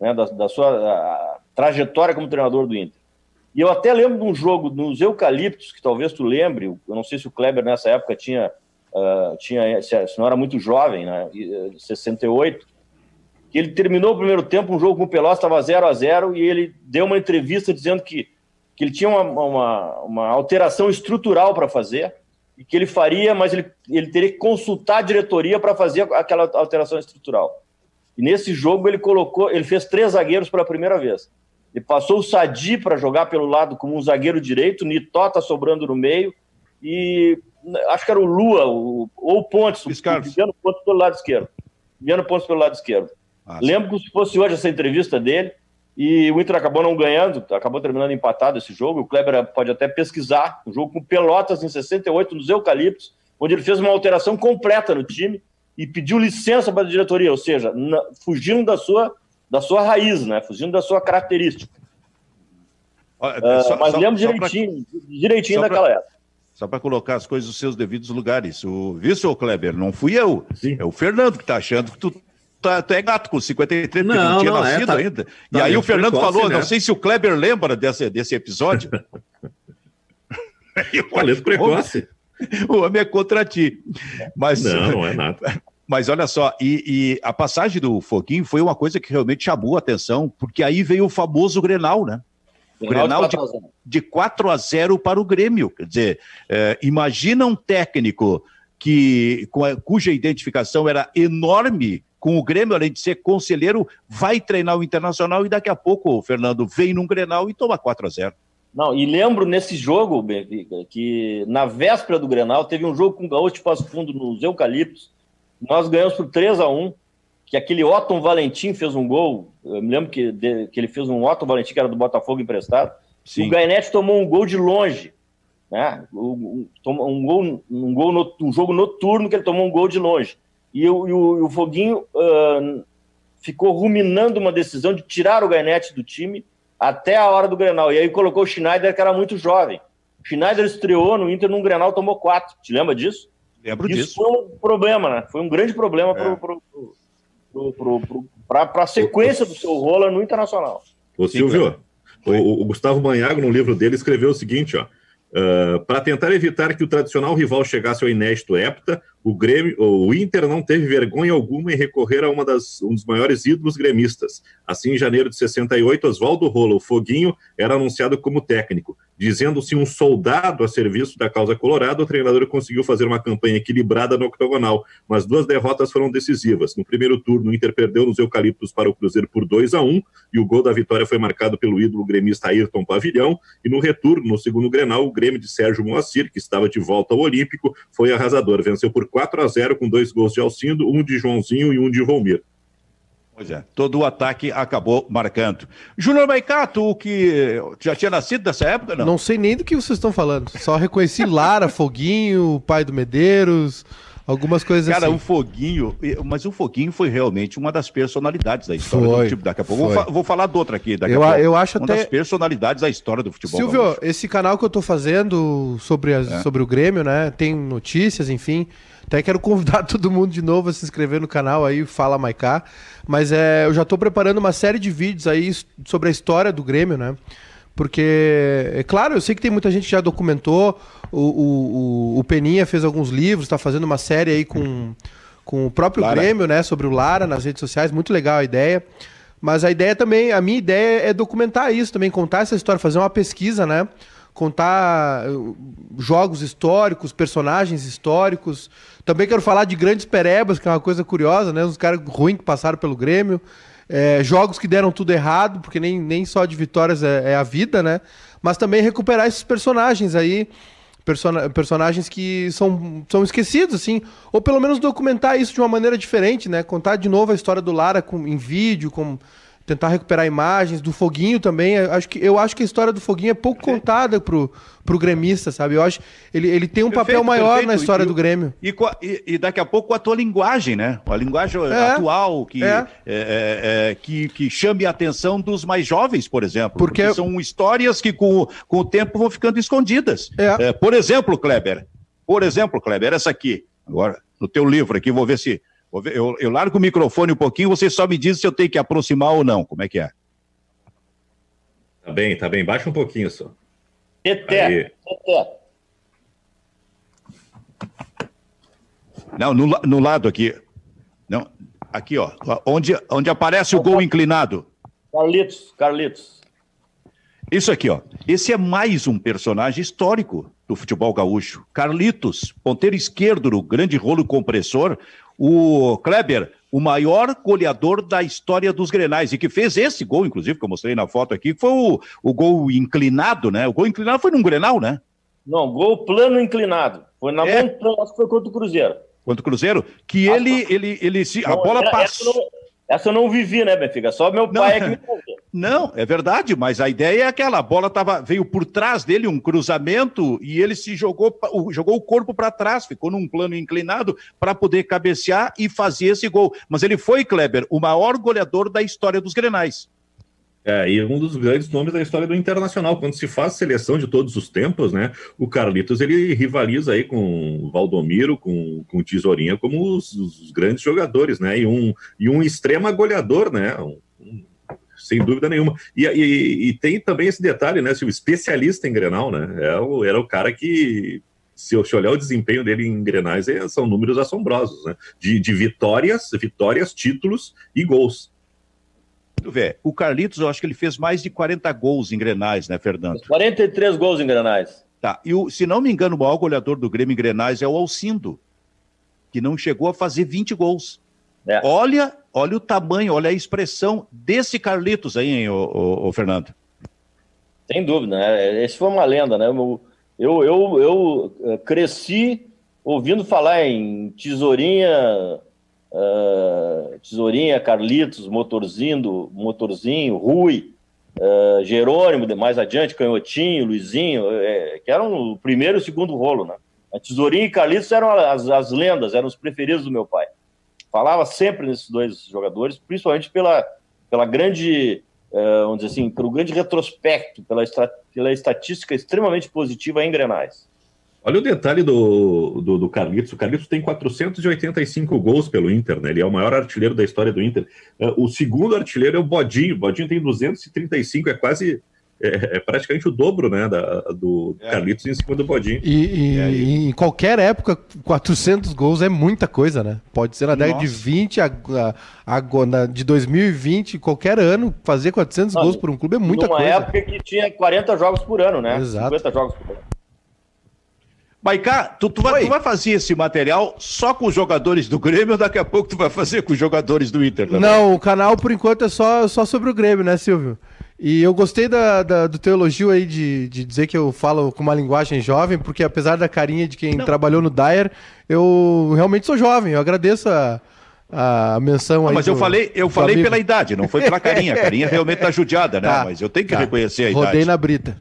né, da, da sua trajetória como treinador do Inter. E eu até lembro de um jogo nos Eucaliptos, que talvez tu lembre, eu não sei se o Kleber nessa época tinha, ah, tinha se não era muito jovem, né, e, eh, 68, que ele terminou o primeiro tempo, um jogo com o Pelotas estava 0 a 0 e ele deu uma entrevista dizendo que, que ele tinha uma, uma, uma alteração estrutural para fazer e que ele faria, mas ele, ele teria que consultar a diretoria para fazer aquela alteração estrutural. E nesse jogo ele colocou, ele fez três zagueiros pela primeira vez. Ele passou o Sadi para jogar pelo lado como um zagueiro direito, Nitota sobrando no meio e acho que era o Lua o, ou o Pontes, Luiz o. Viviano Pontes pelo lado esquerdo. Viviano Pontes pelo lado esquerdo. Ah, Lembro como se fosse hoje essa entrevista dele. E o Inter acabou não ganhando, acabou terminando empatado esse jogo. O Kleber pode até pesquisar. Um jogo com Pelotas em 68, nos Eucaliptos, onde ele fez uma alteração completa no time e pediu licença para a diretoria, ou seja, na- fugindo da sua, da sua raiz, né? fugindo da sua característica. Olha, Ah, só- mas só- lembro só pra- direitinho, direitinho só pra- daquela época. Só para colocar as coisas nos seus devidos lugares. O, viu, seu Kleber? Não fui eu. Sim. É o Fernando que tá achando que tu, tá, tu é gato com 53, porque Não, não tinha não, é, nascido tá- ainda. e tá aí o Fernando precoce, falou, né? não sei se o Kleber lembra desse, desse episódio. [LAUGHS] Eu homem- precoce. O homem é contra ti. Mas, Não, não é nada. [LAUGHS] Mas olha só, e, e, a passagem do Foguinho foi uma coisa que realmente chamou a atenção, porque aí veio o famoso Grenal, né? O Grenal de, de 4 a 0 para o Grêmio. Quer dizer, é, imagina um técnico que, cuja identificação era enorme com o Grêmio, além de ser conselheiro, vai treinar o Internacional e daqui a pouco o Fernando vem num Grenal e toma 4 a 0 Não, e lembro nesse jogo, Benfica, que na véspera do Grenal teve um jogo com o Gaúcho de Passo Fundo nos Eucaliptos. Nós ganhamos por 3 a 1 que aquele Otton Valentim fez um gol. Eu me lembro que, de, que ele fez um Otton Valentim, que era do Botafogo emprestado. Sim. O Gainete tomou um gol de longe. Né? Um, um, gol, um, gol no, um jogo noturno que ele tomou um gol de longe. E, o, e o, e o Foguinho uh, ficou ruminando uma decisão de tirar o Gainete do time até a hora do Grenal. E aí colocou o Schneider, que era muito jovem. O Schneider estreou no Inter num Grenal, tomou quatro. Te lembra disso? Lembro Isso disso. foi um problema, né? Foi um grande problema é. para a sequência do seu rola no Internacional. Ô, Silvio, o, o, Gustavo Manhago, no livro dele, escreveu o seguinte, ó. Uh, para tentar evitar que o tradicional rival chegasse ao inédito hepta, o, Grêmio, o Inter não teve vergonha alguma em recorrer a uma das, um dos maiores ídolos gremistas. Assim, em janeiro de 68, Oswaldo Rola, o Foguinho, era anunciado como técnico. Dizendo-se um soldado a serviço da causa colorada, o treinador conseguiu fazer uma campanha equilibrada no octogonal, mas duas derrotas foram decisivas. No primeiro turno, o Inter perdeu nos Eucaliptos para o Cruzeiro por 2 a 1 e o gol da vitória foi marcado pelo ídolo gremista Ayrton Pavilhão. E no retorno, no segundo Grenal, o Grêmio de Sérgio Moacir, que estava de volta ao Olímpico, foi arrasador. Venceu por 4 a 0 com dois gols de Alcindo, um de Joãozinho e um de Volmir. Pois é, todo o ataque acabou marcando. Júnior Maicato, o que já tinha nascido nessa época, não? Não sei nem do que vocês estão falando. Só reconheci Lara, [LAUGHS] Foguinho, o pai do Medeiros, algumas coisas Cara, assim. o Foguinho, mas o Foguinho foi realmente uma das personalidades da história foi, do futebol. Daqui a pouco vou, vou, falar de outra aqui. Daqui eu, a pouco. eu acho uma até... das personalidades da história do futebol. Silvio, gaúcho. esse canal que eu tô fazendo sobre, as, é. sobre o Grêmio, né? Tem notícias, enfim. Até quero convidar [LAUGHS] todo mundo de novo a se inscrever no canal aí, Fala Maiká. Mas é, eu já estou preparando uma série de vídeos aí sobre a história do Grêmio, né? Porque, é claro, eu sei que tem muita gente que já documentou. O, o, o Peninha fez alguns livros, está fazendo uma série aí com, com o próprio Lara. Grêmio, né? Sobre o Lara nas redes sociais. Muito legal a ideia. Mas a ideia também, a minha ideia é documentar isso também, contar essa história, fazer uma pesquisa, né? contar uh, jogos históricos, personagens históricos. Também quero falar de grandes perebas, que é uma coisa curiosa, né? Os caras ruins que passaram pelo Grêmio. É, jogos que deram tudo errado, porque nem, nem só de vitórias é, é, a vida, né? Mas também recuperar esses personagens aí, person personagens que são, são esquecidos, assim, ou pelo menos documentar isso de uma maneira diferente, né? Contar de novo a história do Lara com, em vídeo, com tentar recuperar imagens do Foguinho também. Eu acho que, eu acho que a história do Foguinho é pouco perfeito. contada pro, pro gremista, sabe? Eu acho ele, ele tem um perfeito, papel maior perfeito. na história e, do Grêmio. E, e, e, daqui a pouco com a tua linguagem, né? A linguagem é, atual que, é. É, é. é, que, que chame a atenção dos mais jovens, por exemplo. Porque, porque são histórias que com, com o tempo vão ficando escondidas. É. por exemplo, Kleber, por exemplo, Kleber, essa aqui, agora, no teu livro aqui, vou ver se eu, eu largo o microfone um pouquinho, você só me diz se eu tenho que aproximar ou não. Como é que é? Tá bem, tá bem. Baixa um pouquinho só. Eté. Não, no, no lado aqui. Não, aqui, ó. Onde, onde aparece o gol inclinado. Carlitos, Carlitos. Isso aqui, ó. Esse é mais um personagem histórico do futebol gaúcho. Carlitos, ponteiro esquerdo no grande rolo compressor, o Kleber, o maior goleador da história dos Grenais, e que fez esse gol, inclusive, que eu mostrei na foto aqui, que foi o, o gol inclinado, né? O gol inclinado foi num Grenal, né? Não, gol plano inclinado. Foi na é. montanha, acho que foi contra o Cruzeiro. Contra o Cruzeiro? Que ah, ele, ele, ele, se, a bola passou. Essa eu não vivi, né, Benfica? Só meu pai não, é que [LAUGHS] me contou. Não, é verdade, mas a ideia é aquela: a bola tava, veio por trás dele, um cruzamento, e ele se jogou, jogou o corpo para trás, ficou num plano inclinado para poder cabecear e fazer esse gol. Mas ele foi, Kleber, o maior goleador da história dos Grenais. É, e um dos grandes nomes da história do Internacional. Quando se faz seleção de todos os tempos, né? O Carlitos ele rivaliza aí com o Valdomiro, com, com o Tesourinha, como os, os grandes jogadores, né? E um, e um extrema goleador, né? Um, um, sem dúvida nenhuma. E, e, e, tem também esse detalhe, né? Se o especialista em Grenal, né? É o, era o cara que se eu olhar o desempenho dele em Grenais, é, são números assombrosos, né? De, de vitórias, vitórias, títulos e gols. Ver, o Carlitos, eu acho que ele fez mais de 40 gols em Grenais, né, Fernando? 43 gols em Grenais. Tá, e o, se não me engano, o maior goleador do Grêmio em Grenais é o Alcindo, que não chegou a fazer 20 gols. É. Olha, olha o tamanho, olha a expressão desse Carlitos aí, hein, ô, ô, ô Fernando. Sem dúvida, né? Esse foi uma lenda, né? Eu, eu, eu, eu eh, cresci ouvindo falar em Tesourinha, uh, Tesourinha, Carlitos, Motorzinho, Motorzinho, Rui, uh, Jerônimo, mais adiante, Canhotinho, Luizinho, é, que eram o primeiro e o segundo rolo, né? A Tesourinha e Carlitos eram as, as lendas, eram os preferidos do meu pai. Falava sempre nesses dois jogadores, principalmente pela, pela grande uh, vamos dizer assim, pelo grande retrospecto, pela, pela estatística extremamente positiva em Grenais. Olha o detalhe do, do, do, Carlitos. O Carlitos tem 485 gols pelo Inter, né? Ele é o maior artilheiro da história do Inter. Uh, o segundo artilheiro é o Bodinho. O Bodinho tem 235, é quase é, é, praticamente o dobro né, da, do é. Carlitos em cima do Bodinho. E, e, é e, em qualquer época, 400 gols é muita coisa, né? Pode ser na década de 20, a, a, a, na, de 2020, qualquer ano, fazer 400 Não, gols por um clube é muita numa coisa. Numa época que tinha 40 jogos por ano, né? Exato. 50 jogos por ano. Maiká, tu, tu, vai, tu vai fazer esse material só com os jogadores do Grêmio ou daqui a pouco tu vai fazer com os jogadores do Inter também? Não, o canal por enquanto é só, só sobre o Grêmio, né, Silvio? E eu gostei da, da, do teu elogio aí de, de dizer que eu falo com uma linguagem jovem, porque apesar da carinha de quem Não. trabalhou no Dyer, eu realmente sou jovem. Eu agradeço a, a menção aí. Mas do, eu falei, eu falei pela idade, não foi pela carinha. A carinha realmente tá [LAUGHS] judiada, né? Tá, mas eu tenho que tá. reconhecer a idade. Rodei na brita.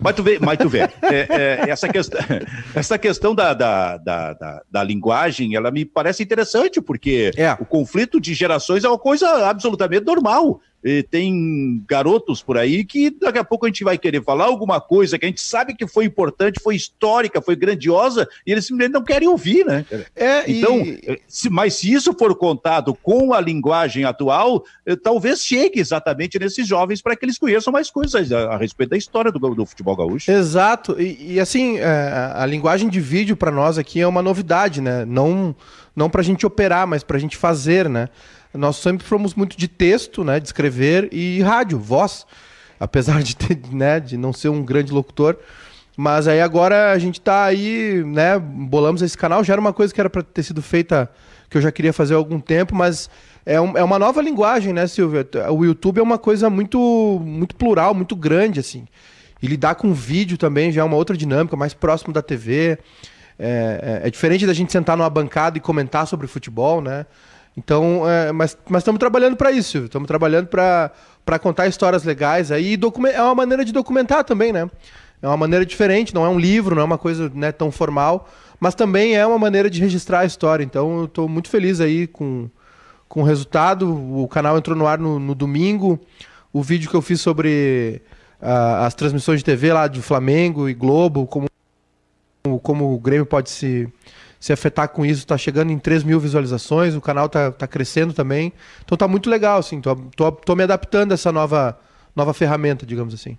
Mas tu vê, mas tu vê é, é, essa, questão, [LAUGHS] essa questão da, da, da, da, da linguagem, ela me parece interessante, porque é. o conflito de gerações é uma coisa absolutamente normal. E tem garotos por aí que daqui a pouco a gente vai querer falar alguma coisa que a gente sabe que foi importante, foi histórica, foi grandiosa, e eles simplesmente não querem ouvir, né? É, então, e... se, mas se isso for contado com a linguagem atual, eh, talvez chegue exatamente nesses jovens para que eles conheçam mais coisas a, a respeito da história do, do futebol gaúcho. Exato, e, e assim, é, a linguagem de vídeo para nós aqui é uma novidade, né? Não, não para a gente operar, mas para a gente fazer, né? Nós sempre fomos muito de texto, né, de escrever e rádio, voz, apesar de, ter, [LAUGHS] né, de não ser um grande locutor. Mas aí agora a gente está aí, né, bolamos esse canal, já era uma coisa que era para ter sido feita, que eu já queria fazer há algum tempo, mas é, um, é uma nova linguagem, né, Silvia? O YouTube é uma coisa muito, muito plural, muito grande, assim. E lidar com vídeo também já é uma outra dinâmica, mais próximo da TV. É, é, é diferente da gente sentar numa bancada e comentar sobre futebol, né? Então, é, mas estamos trabalhando para isso, estamos trabalhando para contar histórias legais aí. E é uma maneira de documentar também, né? É uma maneira diferente, não é um livro, não é uma coisa né, tão formal, mas também é uma maneira de registrar a história. Então, eu estou muito feliz aí com, com o resultado. O canal entrou no ar no, no domingo. O vídeo que eu fiz sobre uh, as transmissões de TV lá de Flamengo e Globo, como, como o Grêmio pode se se afetar com isso, está chegando em 3 mil visualizações, o canal está tá crescendo também. Então tá muito legal, assim, tô, tô, tô me adaptando a essa nova, nova ferramenta, digamos assim.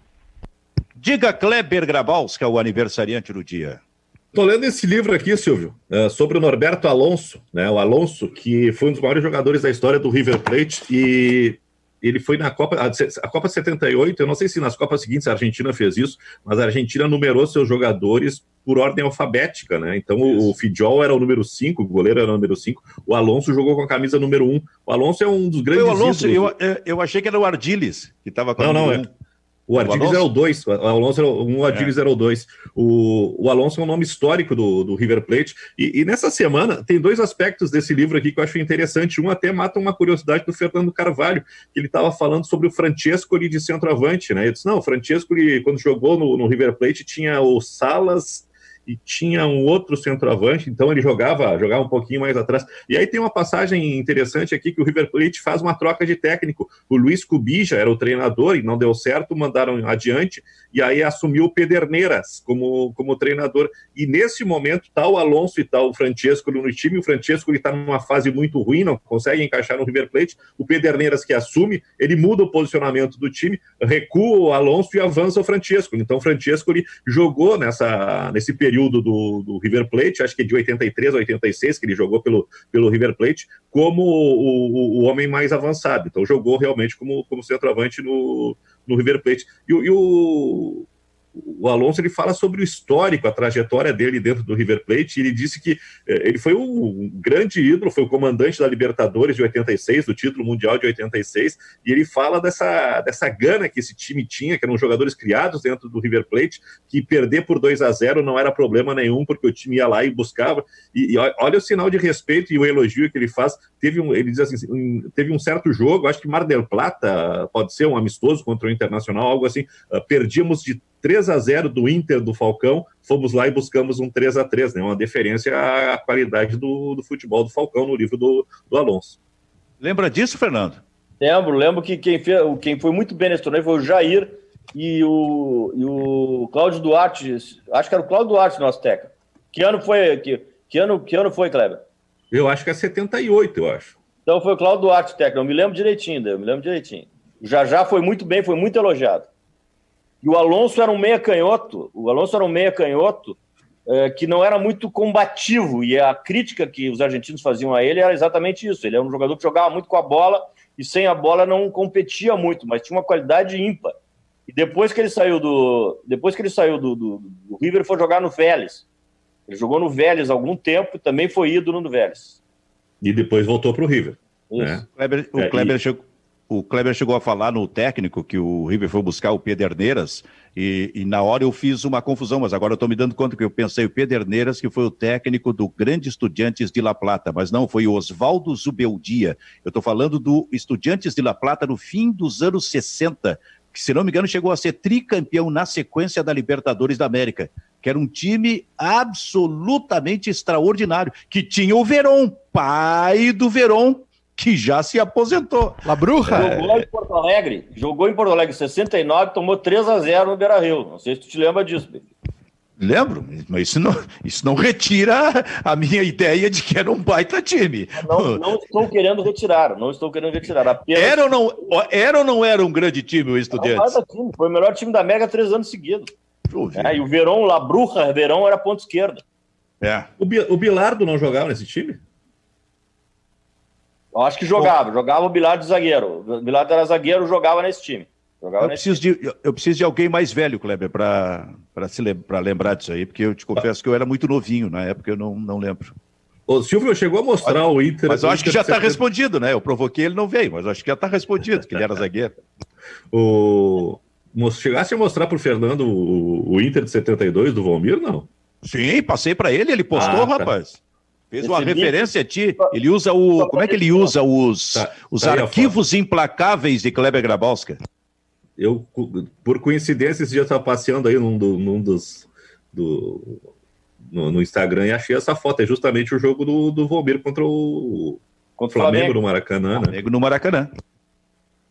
Diga Kleber Grabaus, que é o aniversariante do dia. Estou lendo esse livro aqui, Silvio, uh, sobre o Norberto Alonso, né? O Alonso, que foi um dos maiores jogadores da história do River Plate e ele foi na Copa, a, Copa 78, eu não sei se nas Copas seguintes a Argentina fez isso, mas a Argentina numerou seus jogadores por ordem alfabética, né? Então o, o Fidjol era o número 5, o goleiro era o número 5, o Alonso jogou com a camisa número 1. Um. O Alonso é um dos grandes. o Alonso, eu, eu, achei que era o Ardiles que estava com a Não, não, é. O Ardiles era o 2, o Alonso era um, o Ardiles é. era o 2. O, o Alonso é um nome histórico do, do River Plate. E, e, nessa semana tem dois aspectos desse livro aqui que eu acho interessante. Um até mata uma curiosidade do Fernando Carvalho, que ele estava falando sobre o Francesco de centroavante, né? Ele disse: não, o Francesco, quando jogou no, no River Plate, tinha o Salas e tinha um outro centroavante, então ele jogava, jogava um pouquinho mais atrás. E aí tem uma passagem interessante aqui que o River Plate faz uma troca de técnico. O Luiz Cubija era o treinador e não deu certo, mandaram adiante, e aí assumiu o Pederneiras como, como treinador. E nesse momento está o Alonso e está o Francesco no time. O Francesco está numa fase muito ruim, não consegue encaixar no River Plate. O Pederneiras que assume, ele muda o posicionamento do time, recua o Alonso e avança o Francesco. Então o Francesco ele jogou nessa, nesse período período do, do, River Plate, acho que de 83 a 86, que ele jogou pelo, pelo River Plate, como o, o, o homem mais avançado. Então jogou realmente como, como centroavante no, no River Plate. E, e o, o Alonso ele fala sobre o histórico, a trajetória dele dentro do River Plate. Ele disse que eh, ele foi um grande ídolo, foi o comandante da Libertadores de 86, do título mundial de 86. E ele fala dessa, dessa gana que esse time tinha, que eram jogadores criados dentro do River Plate, que perder por 2 a 0 não era problema nenhum, porque o time ia lá e buscava. E, e olha o sinal de respeito e o elogio que ele faz. Teve um, ele diz assim: um, teve um certo jogo, acho que Mar del Plata pode ser um amistoso contra o Internacional, algo assim. Uh, perdíamos de 3 a 0 do Inter do Falcão, fomos lá e buscamos um 3 a 3 né? Uma deferência à qualidade do, do futebol do Falcão no livro do, do Alonso. Lembra disso, Fernando? Lembro, lembro que quem, fez, quem foi muito bem nesse torneio foi o Jair e o, e o Cláudio Duarte, acho que era o Cláudio Duarte, nosso técnico. Que ano foi, que, que, ano, que ano foi, Kleber? Eu acho que é 78, eu acho. Então foi o Cláudio Duarte, técnico, eu me lembro direitinho, eu me lembro direitinho. Já já foi muito bem, foi muito elogiado. E o Alonso era um meia canhoto, o Alonso era um meia canhoto é, que não era muito combativo, e a crítica que os argentinos faziam a ele era exatamente isso. Ele era um jogador que jogava muito com a bola e sem a bola não competia muito, mas tinha uma qualidade ímpar. E depois que ele saiu do, depois que ele saiu do, do, do River, ele foi jogar no Vélez. Ele jogou no Vélez há algum tempo e também foi ídolo no Vélez. E depois voltou para o River. Né? O Kleber, o é, Kleber e... chegou, o Kleber chegou a falar no técnico que o River foi buscar o Pederneiras e, e na hora eu fiz uma confusão, mas agora eu estou me dando conta que eu pensei o Pederneiras que foi o técnico do Grande Estudiantes de La Plata, mas não, foi o Oswaldo Zubeldia. Eu estou falando do Estudiantes de La Plata no fim dos anos 60, que se não me engano chegou a ser tricampeão na sequência da Libertadores da América que era um time absolutamente extraordinário, que tinha o Verón, pai do Verón, que já se aposentou. La Bruja? Jogou em Porto Alegre. Jogou em Porto Alegre em 69, tomou 3 a 0 no Beira Rio. Não sei se tu te lembra disso, Pedro. Lembro, mas isso não, isso não retira a minha ideia de que era um baita time. Não, não estou querendo retirar, não estou querendo retirar. Apenas... Era, ou não, era ou não era um grande time o Estudiantes? Não, time. Foi o melhor time da América três anos seguidos. É, e o Verão, La Bruja, Verão era ponto esquerda. É. O, o Bilardo não jogava nesse time? Eu acho que jogava, jogava o Bilardo de zagueiro. O Bilardo era zagueiro, jogava nesse time. Jogava eu, preciso time. De, eu preciso de alguém mais velho, Kleber, para lembrar disso aí, porque eu te confesso que eu era muito novinho na época, eu não, não lembro. O Silvio chegou a mostrar o Inter. Mas eu acho que já está respondido, né? Eu provoquei, ele não veio, mas acho que já está respondido, que ele era zagueiro. [LAUGHS] o... Chegasse a mostrar para o Fernando o Inter de 72 do Valmir, não? Sim, passei para ele, ele postou, ah, tá. rapaz. Fez uma referência a ti. Ele usa o. Como é que ele usa os, tá, os tá arquivos implacáveis de Kleber Grabowska? Eu, por coincidência, esse dia estava passeando aí num, do, num dos. Do, no, no, Instagram e achei essa foto. É justamente o jogo do, do Volmir contra o, contra o Flamengo, Flamengo no Maracanã. Né? Flamengo no Maracanã.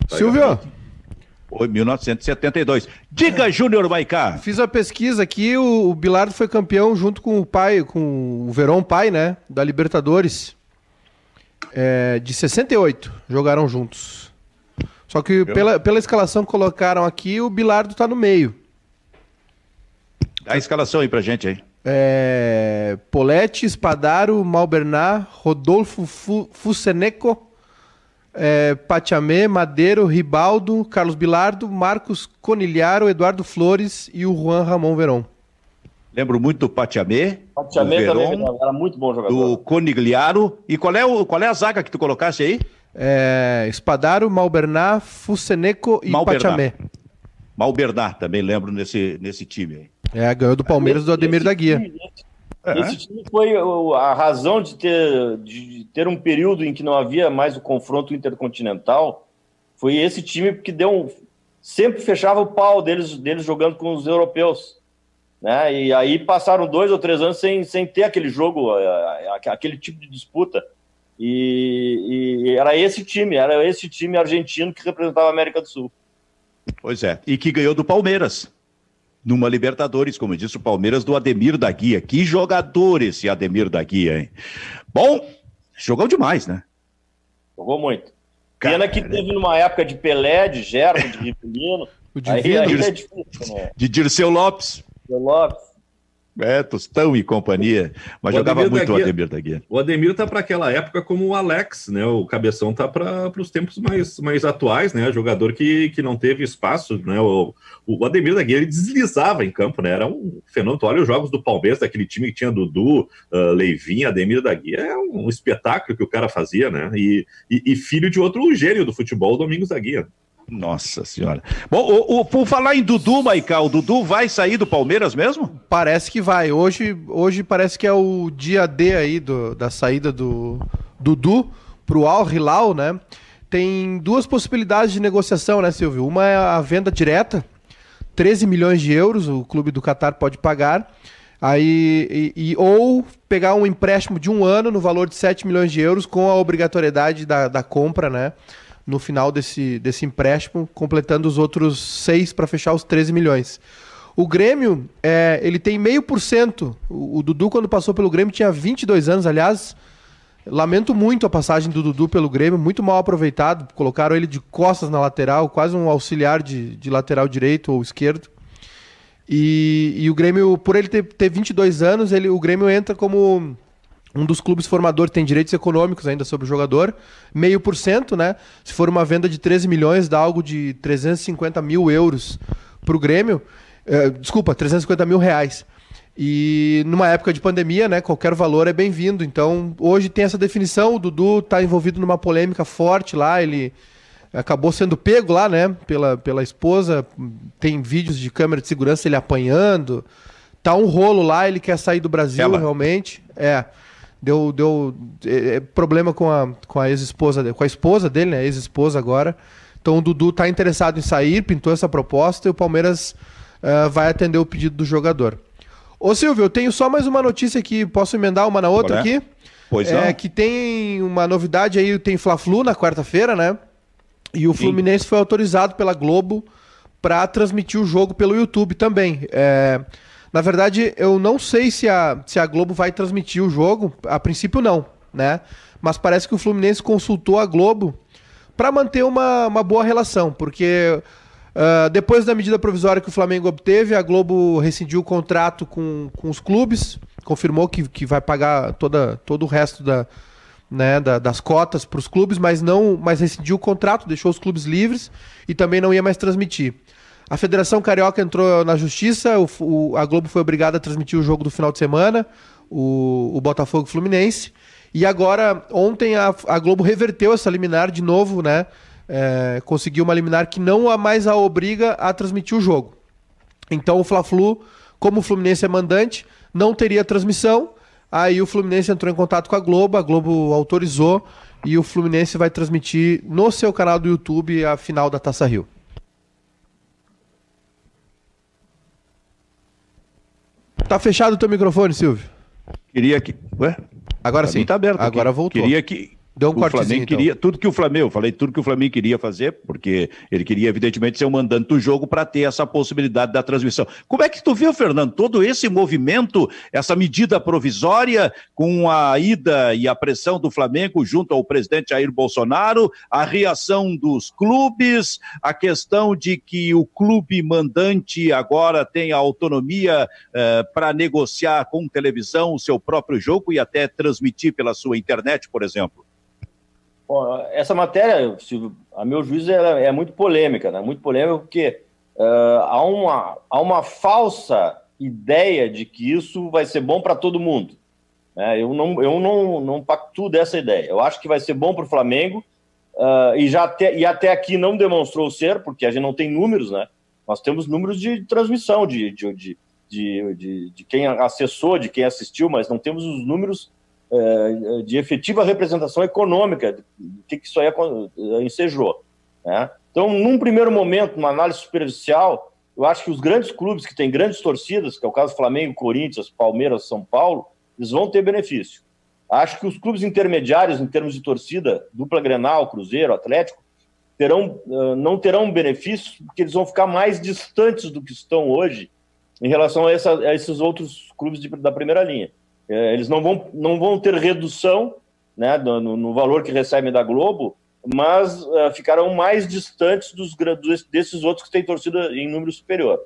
Tá Silvio! Foi 1972. Diga, Júnior Maicá. Fiz a pesquisa aqui, o, o Bilardo foi campeão junto com o pai, com o Verón pai, né? Da Libertadores. É, de 68. Jogaram juntos. Só que pela, pela escalação que colocaram aqui, o Bilardo tá no meio. Dá a escalação aí pra gente aí. É, Polete, Espadaro, Malbernat, Rodolfo Fuseneco, é, Pachamé, Madeiro, Ribaldo, Carlos Bilardo, Marcos Conilharo, Eduardo Flores e o Juan Ramon Verón. Lembro muito do Pachamé. Pachamé também era muito bom jogador. Do Conigliaro. E qual é, o, qual é a zaga que tu colocaste aí? É, Espadaro, Malbernat, Fuseneco e. Pachamé. Malbernat, também lembro nesse, nesse time aí. É, ganhou do Palmeiras do Ademir da Guia. Time, é. Esse time foi a razão de ter, de ter um período em que não havia mais o confronto intercontinental. Foi esse time que deu um, sempre fechava o pau deles, deles jogando com os europeus. Né? E aí passaram dois ou três anos sem, sem ter aquele jogo, aquele tipo de disputa. E, e, era esse time, era esse time argentino que representava a América do Sul. Pois é, e que ganhou do Palmeiras numa Libertadores, como disse o Palmeiras, do Ademir da Guia. Que jogador esse Ademir da Guia, hein? Bom, jogou demais, né? Jogou muito. Cara, Pena que teve numa época de Pelé, de Gerson, de [LAUGHS] Rivelino. o Divino. Aí, aí é difícil, né? De Dirceu Lopes. Dirceu Lopes. É, Tostão e companhia. Mas o jogava muito da o Ademir da Guia. O Ademir tá para aquela época como o Alex, né? O Cabeção tá para os tempos mais, mais atuais, né? Jogador que, que não teve espaço, né? O, o Ademir da Guia ele deslizava em campo, né? Era um fenômeno. Olha os jogos do Palmeiras, daquele time que tinha Dudu, uh, Leivinho, Ademir da Guia. É um espetáculo que o cara fazia, né? E, e, e filho de outro gênio do futebol, Domingos da Guia. Nossa senhora. Bom, o, o, por falar em Dudu, Maical, o Dudu vai sair do Palmeiras mesmo? Parece que vai. Hoje, hoje parece que é o dia D aí do, da saída do Dudu pro Al Hilal, né? Tem duas possibilidades de negociação, né, Silvio? Uma é a venda direta, 13 milhões de euros, o clube do Qatar pode pagar. Aí, e, e, ou pegar um empréstimo de um ano no valor de 7 milhões de euros com a obrigatoriedade da, da compra, né? No final desse, desse empréstimo, completando os outros seis para fechar os 13 milhões. O Grêmio, é, ele tem meio por cento. O Dudu, quando passou pelo Grêmio, tinha 22 anos. Aliás, lamento muito a passagem do Dudu pelo Grêmio, muito mal aproveitado. Colocaram ele de costas na lateral, quase um auxiliar de, de lateral direito ou esquerdo. E, e o Grêmio, por ele ter, ter 22 anos, ele, o Grêmio entra como um dos clubes formadores tem direitos econômicos ainda sobre o jogador, meio por cento, né? Se for uma venda de 13 milhões, dá algo de 350 mil euros para o Grêmio. É, desculpa, 350 mil reais. E numa época de pandemia, né, qualquer valor é bem-vindo. Então, hoje tem essa definição. O Dudu está envolvido numa polêmica forte lá. Ele acabou sendo pego lá, né, pela, pela esposa. Tem vídeos de câmera de segurança ele apanhando. Tá um rolo lá. Ele quer sair do Brasil, realmente. É deu, deu é, é, problema com a, com a ex-esposa com a esposa dele, né? Ex-esposa agora. Então o Dudu está interessado em sair, pintou essa proposta e o Palmeiras uh, vai atender o pedido do jogador. Ô Silvio, eu tenho só mais uma notícia aqui, posso emendar uma na outra é? aqui? Pois é. Que tem uma novidade aí, tem Fla-Flu na quarta-feira, né? E o Sim. Fluminense foi autorizado pela Globo para transmitir o jogo pelo YouTube também. É, na verdade, eu não sei se a, se a Globo vai transmitir o jogo. A princípio, não, né? Mas parece que o Fluminense consultou a Globo para manter uma, uma boa relação, porque uh, depois da medida provisória que o Flamengo obteve, a Globo rescindiu o contrato com, com os clubes, confirmou que, que vai pagar toda, todo o resto da, né, da, das cotas para os clubes, mas não, mas rescindiu o contrato, deixou os clubes livres e também não ia mais transmitir. A Federação Carioca entrou na justiça, o, o, a Globo foi obrigada a transmitir o jogo do final de semana, o, o Botafogo Fluminense. E agora, ontem, a, a, Globo reverteu essa liminar de novo, né? É, conseguiu uma liminar que não a mais a obriga a transmitir o jogo. Então o Fla-Flu, como o Fluminense é mandante, não teria transmissão. Aí o Fluminense entrou em contato com a Globo, a Globo autorizou e o Fluminense vai transmitir no seu canal do YouTube a final da Taça Rio. Tá fechado o teu microfone, Silvio? Queria que. Ué? Agora sim. Tá aberto. Agora aqui. voltou. Queria que. Deu um o Flamengo então. queria tudo que o Flamengo, eu falei tudo que o Flamengo queria fazer, porque ele queria evidentemente ser o mandante do jogo para ter essa possibilidade da transmissão. Como é que tu viu, Fernando, todo esse movimento, essa medida provisória com a ida e a pressão do Flamengo junto ao presidente Jair Bolsonaro, a reação dos clubes, a questão de que o clube mandante agora tem a autonomia eh, para negociar com televisão o seu próprio jogo e até transmitir pela sua internet, por exemplo? Bom, essa matéria, a meu juízo, é, muito polêmica, né? Muito polêmica porque uh, há, uma, há uma falsa ideia de que isso vai ser bom para todo mundo. Né? Eu, não, eu não, não pactuo dessa ideia. Eu acho que vai ser bom para o Flamengo uh, e, já até, e até aqui não demonstrou ser, porque a gente não tem números, né? Nós temos números de transmissão, de, de, de, de, de quem acessou, de quem assistiu, mas não temos os números é, de efetiva representação econômica do que, isso aí é, ensejou. Né? Então, num primeiro momento, uma análise superficial, eu acho que os grandes clubes que têm grandes torcidas, que é o caso Flamengo, Corinthians, Palmeiras, São Paulo, eles vão ter benefício. Acho que os clubes intermediários, em termos de torcida, dupla Grenal, Cruzeiro, Atlético, terão, não terão benefícios, porque eles vão ficar mais distantes do que estão hoje em relação a, essa, a esses outros clubes de, da primeira linha. É, eles não vão, não vão ter redução né, no, no valor que recebem da Globo, mas uh, ficarão mais distantes dos, desses outros que têm torcida em número superior.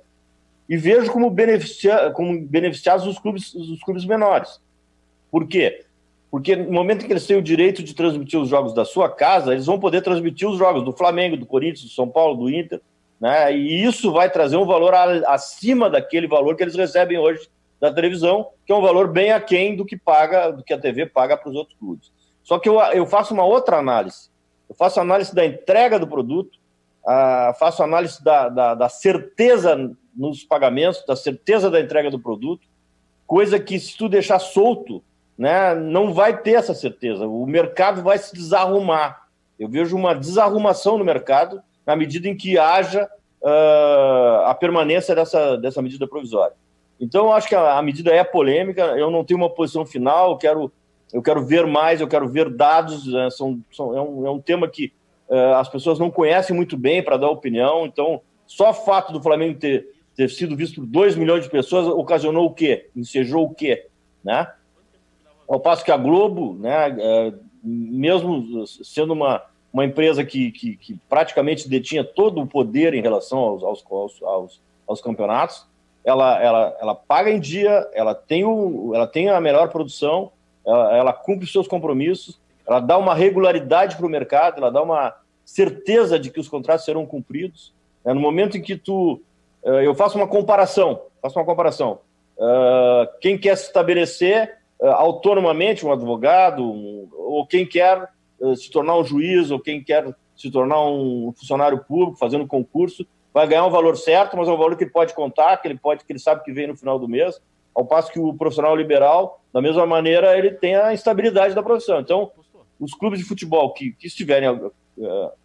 e vejo como, beneficia, como beneficiados os clubes, os clubes menores. Por quê? Porque no momento em que eles têm o direito de transmitir os jogos da sua casa, eles vão poder transmitir os jogos do Flamengo, do Corinthians, do São Paulo, do Inter, né? E isso vai trazer um valor acima daquele valor que eles recebem hoje da televisão, que é um valor bem aquém do que paga, do que a TV paga para os outros clubes. Só que eu, eu faço uma outra análise. Eu faço análise da entrega do produto, uh, faço análise da, da, da certeza nos pagamentos, da certeza da entrega do produto, coisa que se tu deixar solto, né, não vai ter essa certeza. O mercado vai se desarrumar. Eu vejo uma desarrumação no mercado na medida em que haja uh, a permanência dessa, dessa medida provisória. Então, eu acho que a, a, medida é polêmica, eu não tenho uma posição final, eu quero, eu quero ver mais, eu quero ver dados, né, são, são, é, um, é um tema que uh, as pessoas não conhecem muito bem para dar opinião, então, só o fato do Flamengo ter ter sido visto por 2 milhões de pessoas ocasionou o quê? Ensejou o quê? Né? Ao passo que a Globo, né, é, mesmo sendo uma, uma empresa que, que, que, praticamente detinha todo o poder em relação aos, aos, aos, aos, campeonatos, ela, ela, ela paga em dia, ela tem, o, ela tem a melhor produção, ela, ela cumpre os seus compromissos, ela dá uma regularidade para o mercado, ela dá uma certeza de que os contratos serão cumpridos. É, no momento em que tu eh, eu faço uma comparação, faço uma comparação. Eh, quem quer se estabelecer eh, autonomamente, um advogado, ou quem quer se tornar um juiz, ou quem quer se tornar um funcionário público, fazendo concurso, vai ganhar um valor certo, mas é um valor que ele pode contar, que ele pode, que ele sabe que vem no final do mês. Ao passo que o profissional liberal, da mesma maneira, ele tem a instabilidade da profissão. Então, os clubes de futebol que, que estiverem uh,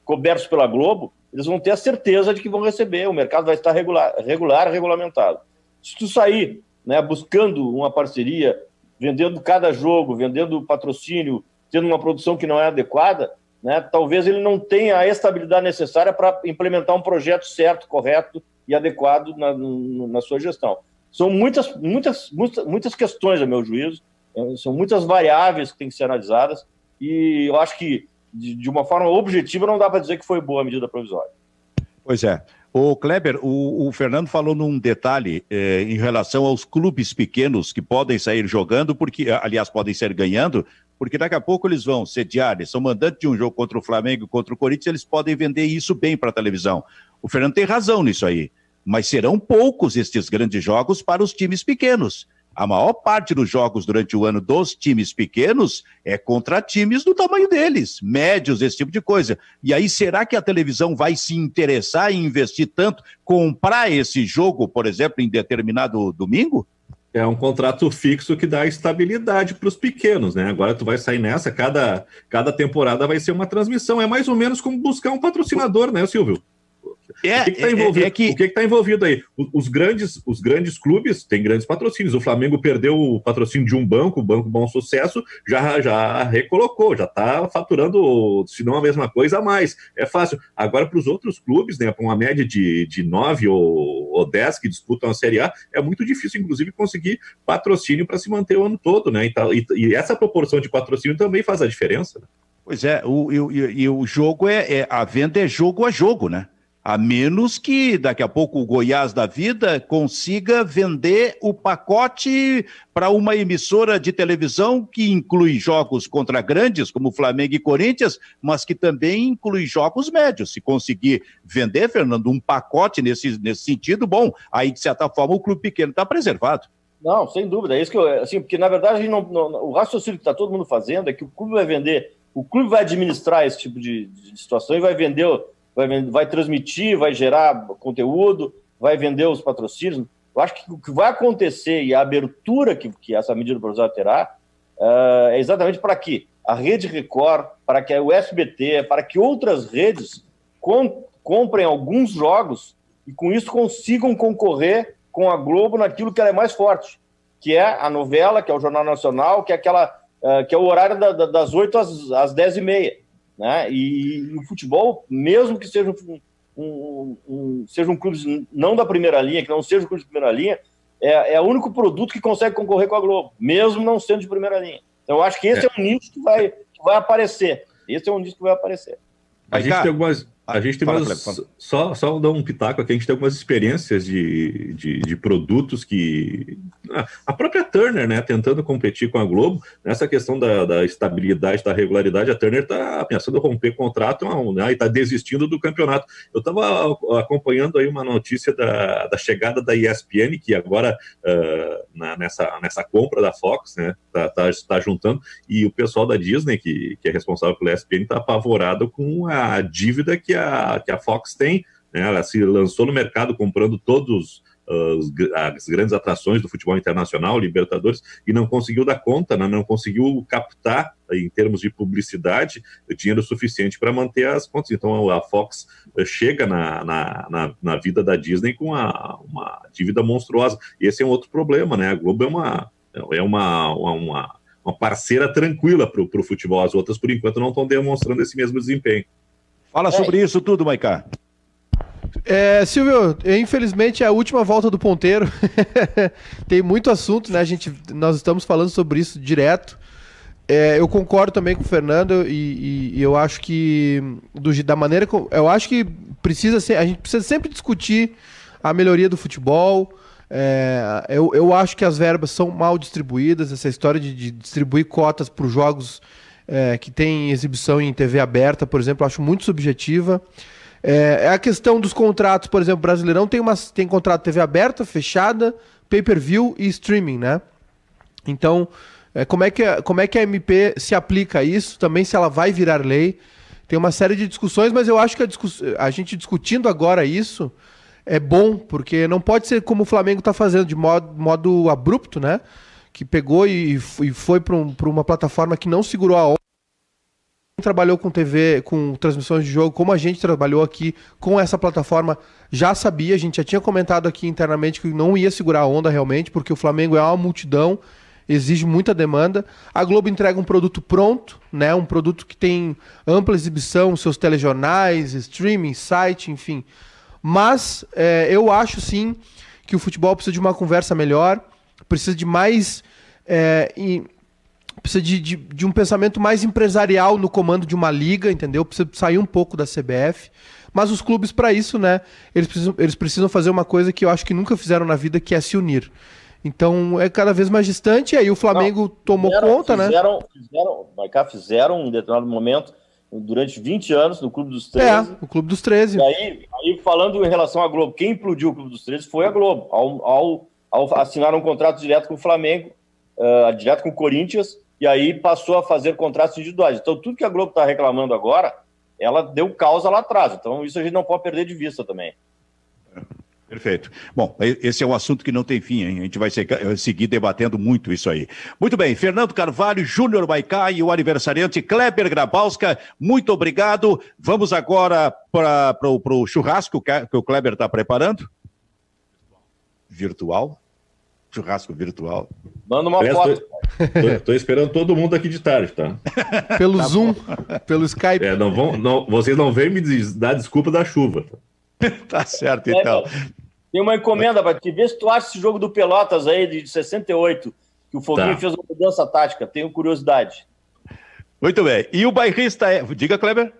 cobertos pela Globo, eles vão ter a certeza de que vão receber, o mercado vai estar regular, regular regulamentado. Se tu sair né, buscando uma parceria, vendendo cada jogo, vendendo patrocínio, tendo uma produção que não é adequada, né, talvez ele não tenha a estabilidade necessária para implementar um projeto certo, correto e adequado na, na sua gestão. São muitas, muitas, muitas, muitas questões, a meu juízo, é, são muitas variáveis que têm que ser analisadas, e eu acho que de, de uma forma objetiva, não dá para dizer que foi boa a medida provisória. Pois é. O Kleber, o, o, Fernando falou num detalhe eh, em relação aos clubes pequenos que podem sair jogando, porque, aliás, podem sair ganhando, porque daqui a pouco eles vão sediar, eles são mandantes de um jogo contra o Flamengo, contra o Corinthians, eles podem vender isso bem para a televisão. O Fernando tem razão nisso aí, mas serão poucos estes grandes jogos para os times pequenos a maior parte dos jogos durante o ano dos times pequenos é contra times do tamanho deles, médios, esse tipo de coisa. E aí, será que a televisão vai se interessar em investir tanto, comprar esse jogo, por exemplo, em determinado domingo? É um contrato fixo que dá estabilidade para os pequenos, né? Agora tu vai sair nessa, cada, cada temporada vai ser uma transmissão. É mais ou menos como buscar um patrocinador, né, Silvio? É, o que está envolvido? É, é que... O que está envolvido aí? Os grandes, os grandes clubes têm grandes patrocínios. O Flamengo perdeu o patrocínio de um banco, o Banco Bom Sucesso, já, já recolocou, já está faturando, se não a mesma coisa, a mais. É fácil. Agora, para os outros clubes, né, para uma média de, de nove ou, ou dez que disputam a Série A, é muito difícil, inclusive, conseguir patrocínio para se manter o ano todo, né? E, e, essa proporção de patrocínio também faz a diferença. Né? Pois é, o, e, e o jogo é, é, a venda é jogo a jogo, né? A menos que daqui a pouco o Goiás da vida consiga vender o pacote para uma emissora de televisão que inclui jogos contra grandes, como Flamengo e Corinthians, mas que também inclui jogos médios. Se conseguir vender, Fernando, um pacote nesse, nesse sentido, bom, aí de certa forma o clube pequeno está preservado. Não, sem dúvida. É isso que eu. Assim, porque na verdade não, não, o raciocínio que está todo mundo fazendo é que o clube vai vender, o clube vai administrar esse tipo de, de situação e vai vender vai, vai transmitir, vai gerar conteúdo, vai vender os patrocínios. Eu acho que o que vai acontecer e a abertura que, que essa medida provisória terá uh, é exatamente para que a Rede Record, para que o SBT, para que outras redes com, comprem alguns jogos e com isso consigam concorrer com a Globo naquilo que ela é mais forte, que é a novela, que é o Jornal Nacional, que é aquela uh, que é o horário da, da, das 8 às, às 10 e meia. Né? E, e o futebol, mesmo que seja um, um, um, seja um clube não da primeira linha, que não seja um clube de primeira linha, é, é o único produto que consegue concorrer com a Globo, mesmo não sendo de primeira linha. Então, eu acho que esse é, é um nicho que vai, que vai aparecer. Esse é um nicho que vai aparecer. A gente tem algumas, A gente tem Fala, mais, só, só dar um pitaco aqui, a gente tem algumas experiências de, de, de, produtos que. A própria Turner, né, tentando competir com a Globo, nessa questão da, da estabilidade, da regularidade, a Turner está pensando romper contrato né, e está desistindo do campeonato. Eu estava acompanhando aí uma notícia da, da chegada da ESPN, que agora, uh, na, nessa, nessa compra da Fox, né, tá, tá, tá, juntando, e o pessoal da Disney, que, que é responsável pela ESPN, está apavorado com a dívida que a, que a Fox tem. Né? Ela se lançou no mercado comprando todos as grandes atrações do futebol internacional, Libertadores, e não conseguiu dar conta, né? não conseguiu captar, em termos de publicidade, dinheiro suficiente para manter as contas. Então a Fox eh, chega na, na, na, na vida da Disney com uma, uma dívida monstruosa. E esse é um outro problema, né? A Globo é uma, é uma, uma, uma parceira tranquila para o futebol, as outras, por enquanto, não estão demonstrando esse mesmo desempenho. Fala sobre é. isso tudo, Maicá. É, Silvio, infelizmente é a última volta do ponteiro. [LAUGHS] Tem muito assunto, né? A gente, nós estamos falando sobre isso direto. É, eu concordo também com o Fernando e, e, e eu acho que do, da maneira eu acho que precisa ser, a gente precisa sempre discutir a melhoria do futebol. É, eu, eu acho que as verbas são mal distribuídas. Essa história de, de distribuir cotas para os jogos é, que tem exibição em TV aberta, por exemplo, acho muito subjetiva. É, é, a questão dos contratos, por exemplo, Brasileirão tem, uma, tem contrato TV aberta, fechada, pay-per-view e streaming, né? Então, é, como, é que, como é que a MP se aplica a isso? Também se ela vai virar lei. Tem uma série de discussões, mas eu acho que a, a gente discutindo agora isso é bom, porque não pode ser como o Flamengo está fazendo, de modo, modo abrupto, né? Que pegou e, e foi para um, uma plataforma que não segurou a onda. Trabalhou com TV, com transmissões de jogo, como a gente trabalhou aqui com essa plataforma, já sabia, a gente já tinha comentado aqui internamente que não ia segurar a onda realmente, porque o Flamengo é uma multidão, exige muita demanda. A Globo entrega um produto pronto, né? Um produto que tem ampla exibição, seus telejornais, streaming, site, enfim. Mas é, eu acho sim que o futebol precisa de uma conversa melhor precisa de mais. É, precisa de, de, de, um pensamento mais empresarial no comando de uma liga, entendeu? Precisa sair um pouco da CBF. Mas os clubes, para isso, né, eles precisam, eles precisam fazer uma coisa que eu acho que nunca fizeram na vida, que é se unir. Então é cada vez mais distante, e aí o Flamengo Não, tomou fizeram, conta, né? fizeram, né? Fizeram, Maicá, fizeram em determinado momento, durante 20 anos, no Clube dos 13. É, o Clube dos 13. E aí, aí, falando em relação à Globo, quem implodiu o Clube dos 13 foi a Globo, ao, ao ao assinar um contrato direto com o Flamengo, uh, direto com o Corinthians, e aí passou a fazer contratos individuais. Então, tudo que a Globo está reclamando agora, ela deu causa lá atrás. Então, isso a gente não pode perder de vista também. Perfeito. Bom, esse é um assunto que não tem fim, hein? A gente vai seguir debatendo muito isso aí. Muito bem, Fernando Carvalho, Júnior Maicá e o aniversariante Kleber Grabowska, muito obrigado. Vamos agora para o churrasco que o Kleber está preparando virtual, churrasco virtual. Manda uma foto. Tô, tô, esperando todo mundo aqui de tarde, tá? Pelo tá Zoom, pelo Skype. É, não vão, não, vocês não vêm me dar desculpa da chuva. tá [LAUGHS] certo, então. É, tem uma encomenda para te ver se tu acha esse jogo do Pelotas aí de 68, que o Foguinho tá. fez uma mudança tática. Tenho curiosidade. Muito bem. E o bairrista é. Diga, Kleber.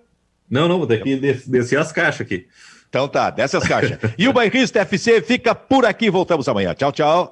Não, não, vou ter que descer as caixas aqui. Então tá, dessas caixas. e o Bairrista FC fica por aqui. Voltamos amanhã. Tchau, tchau.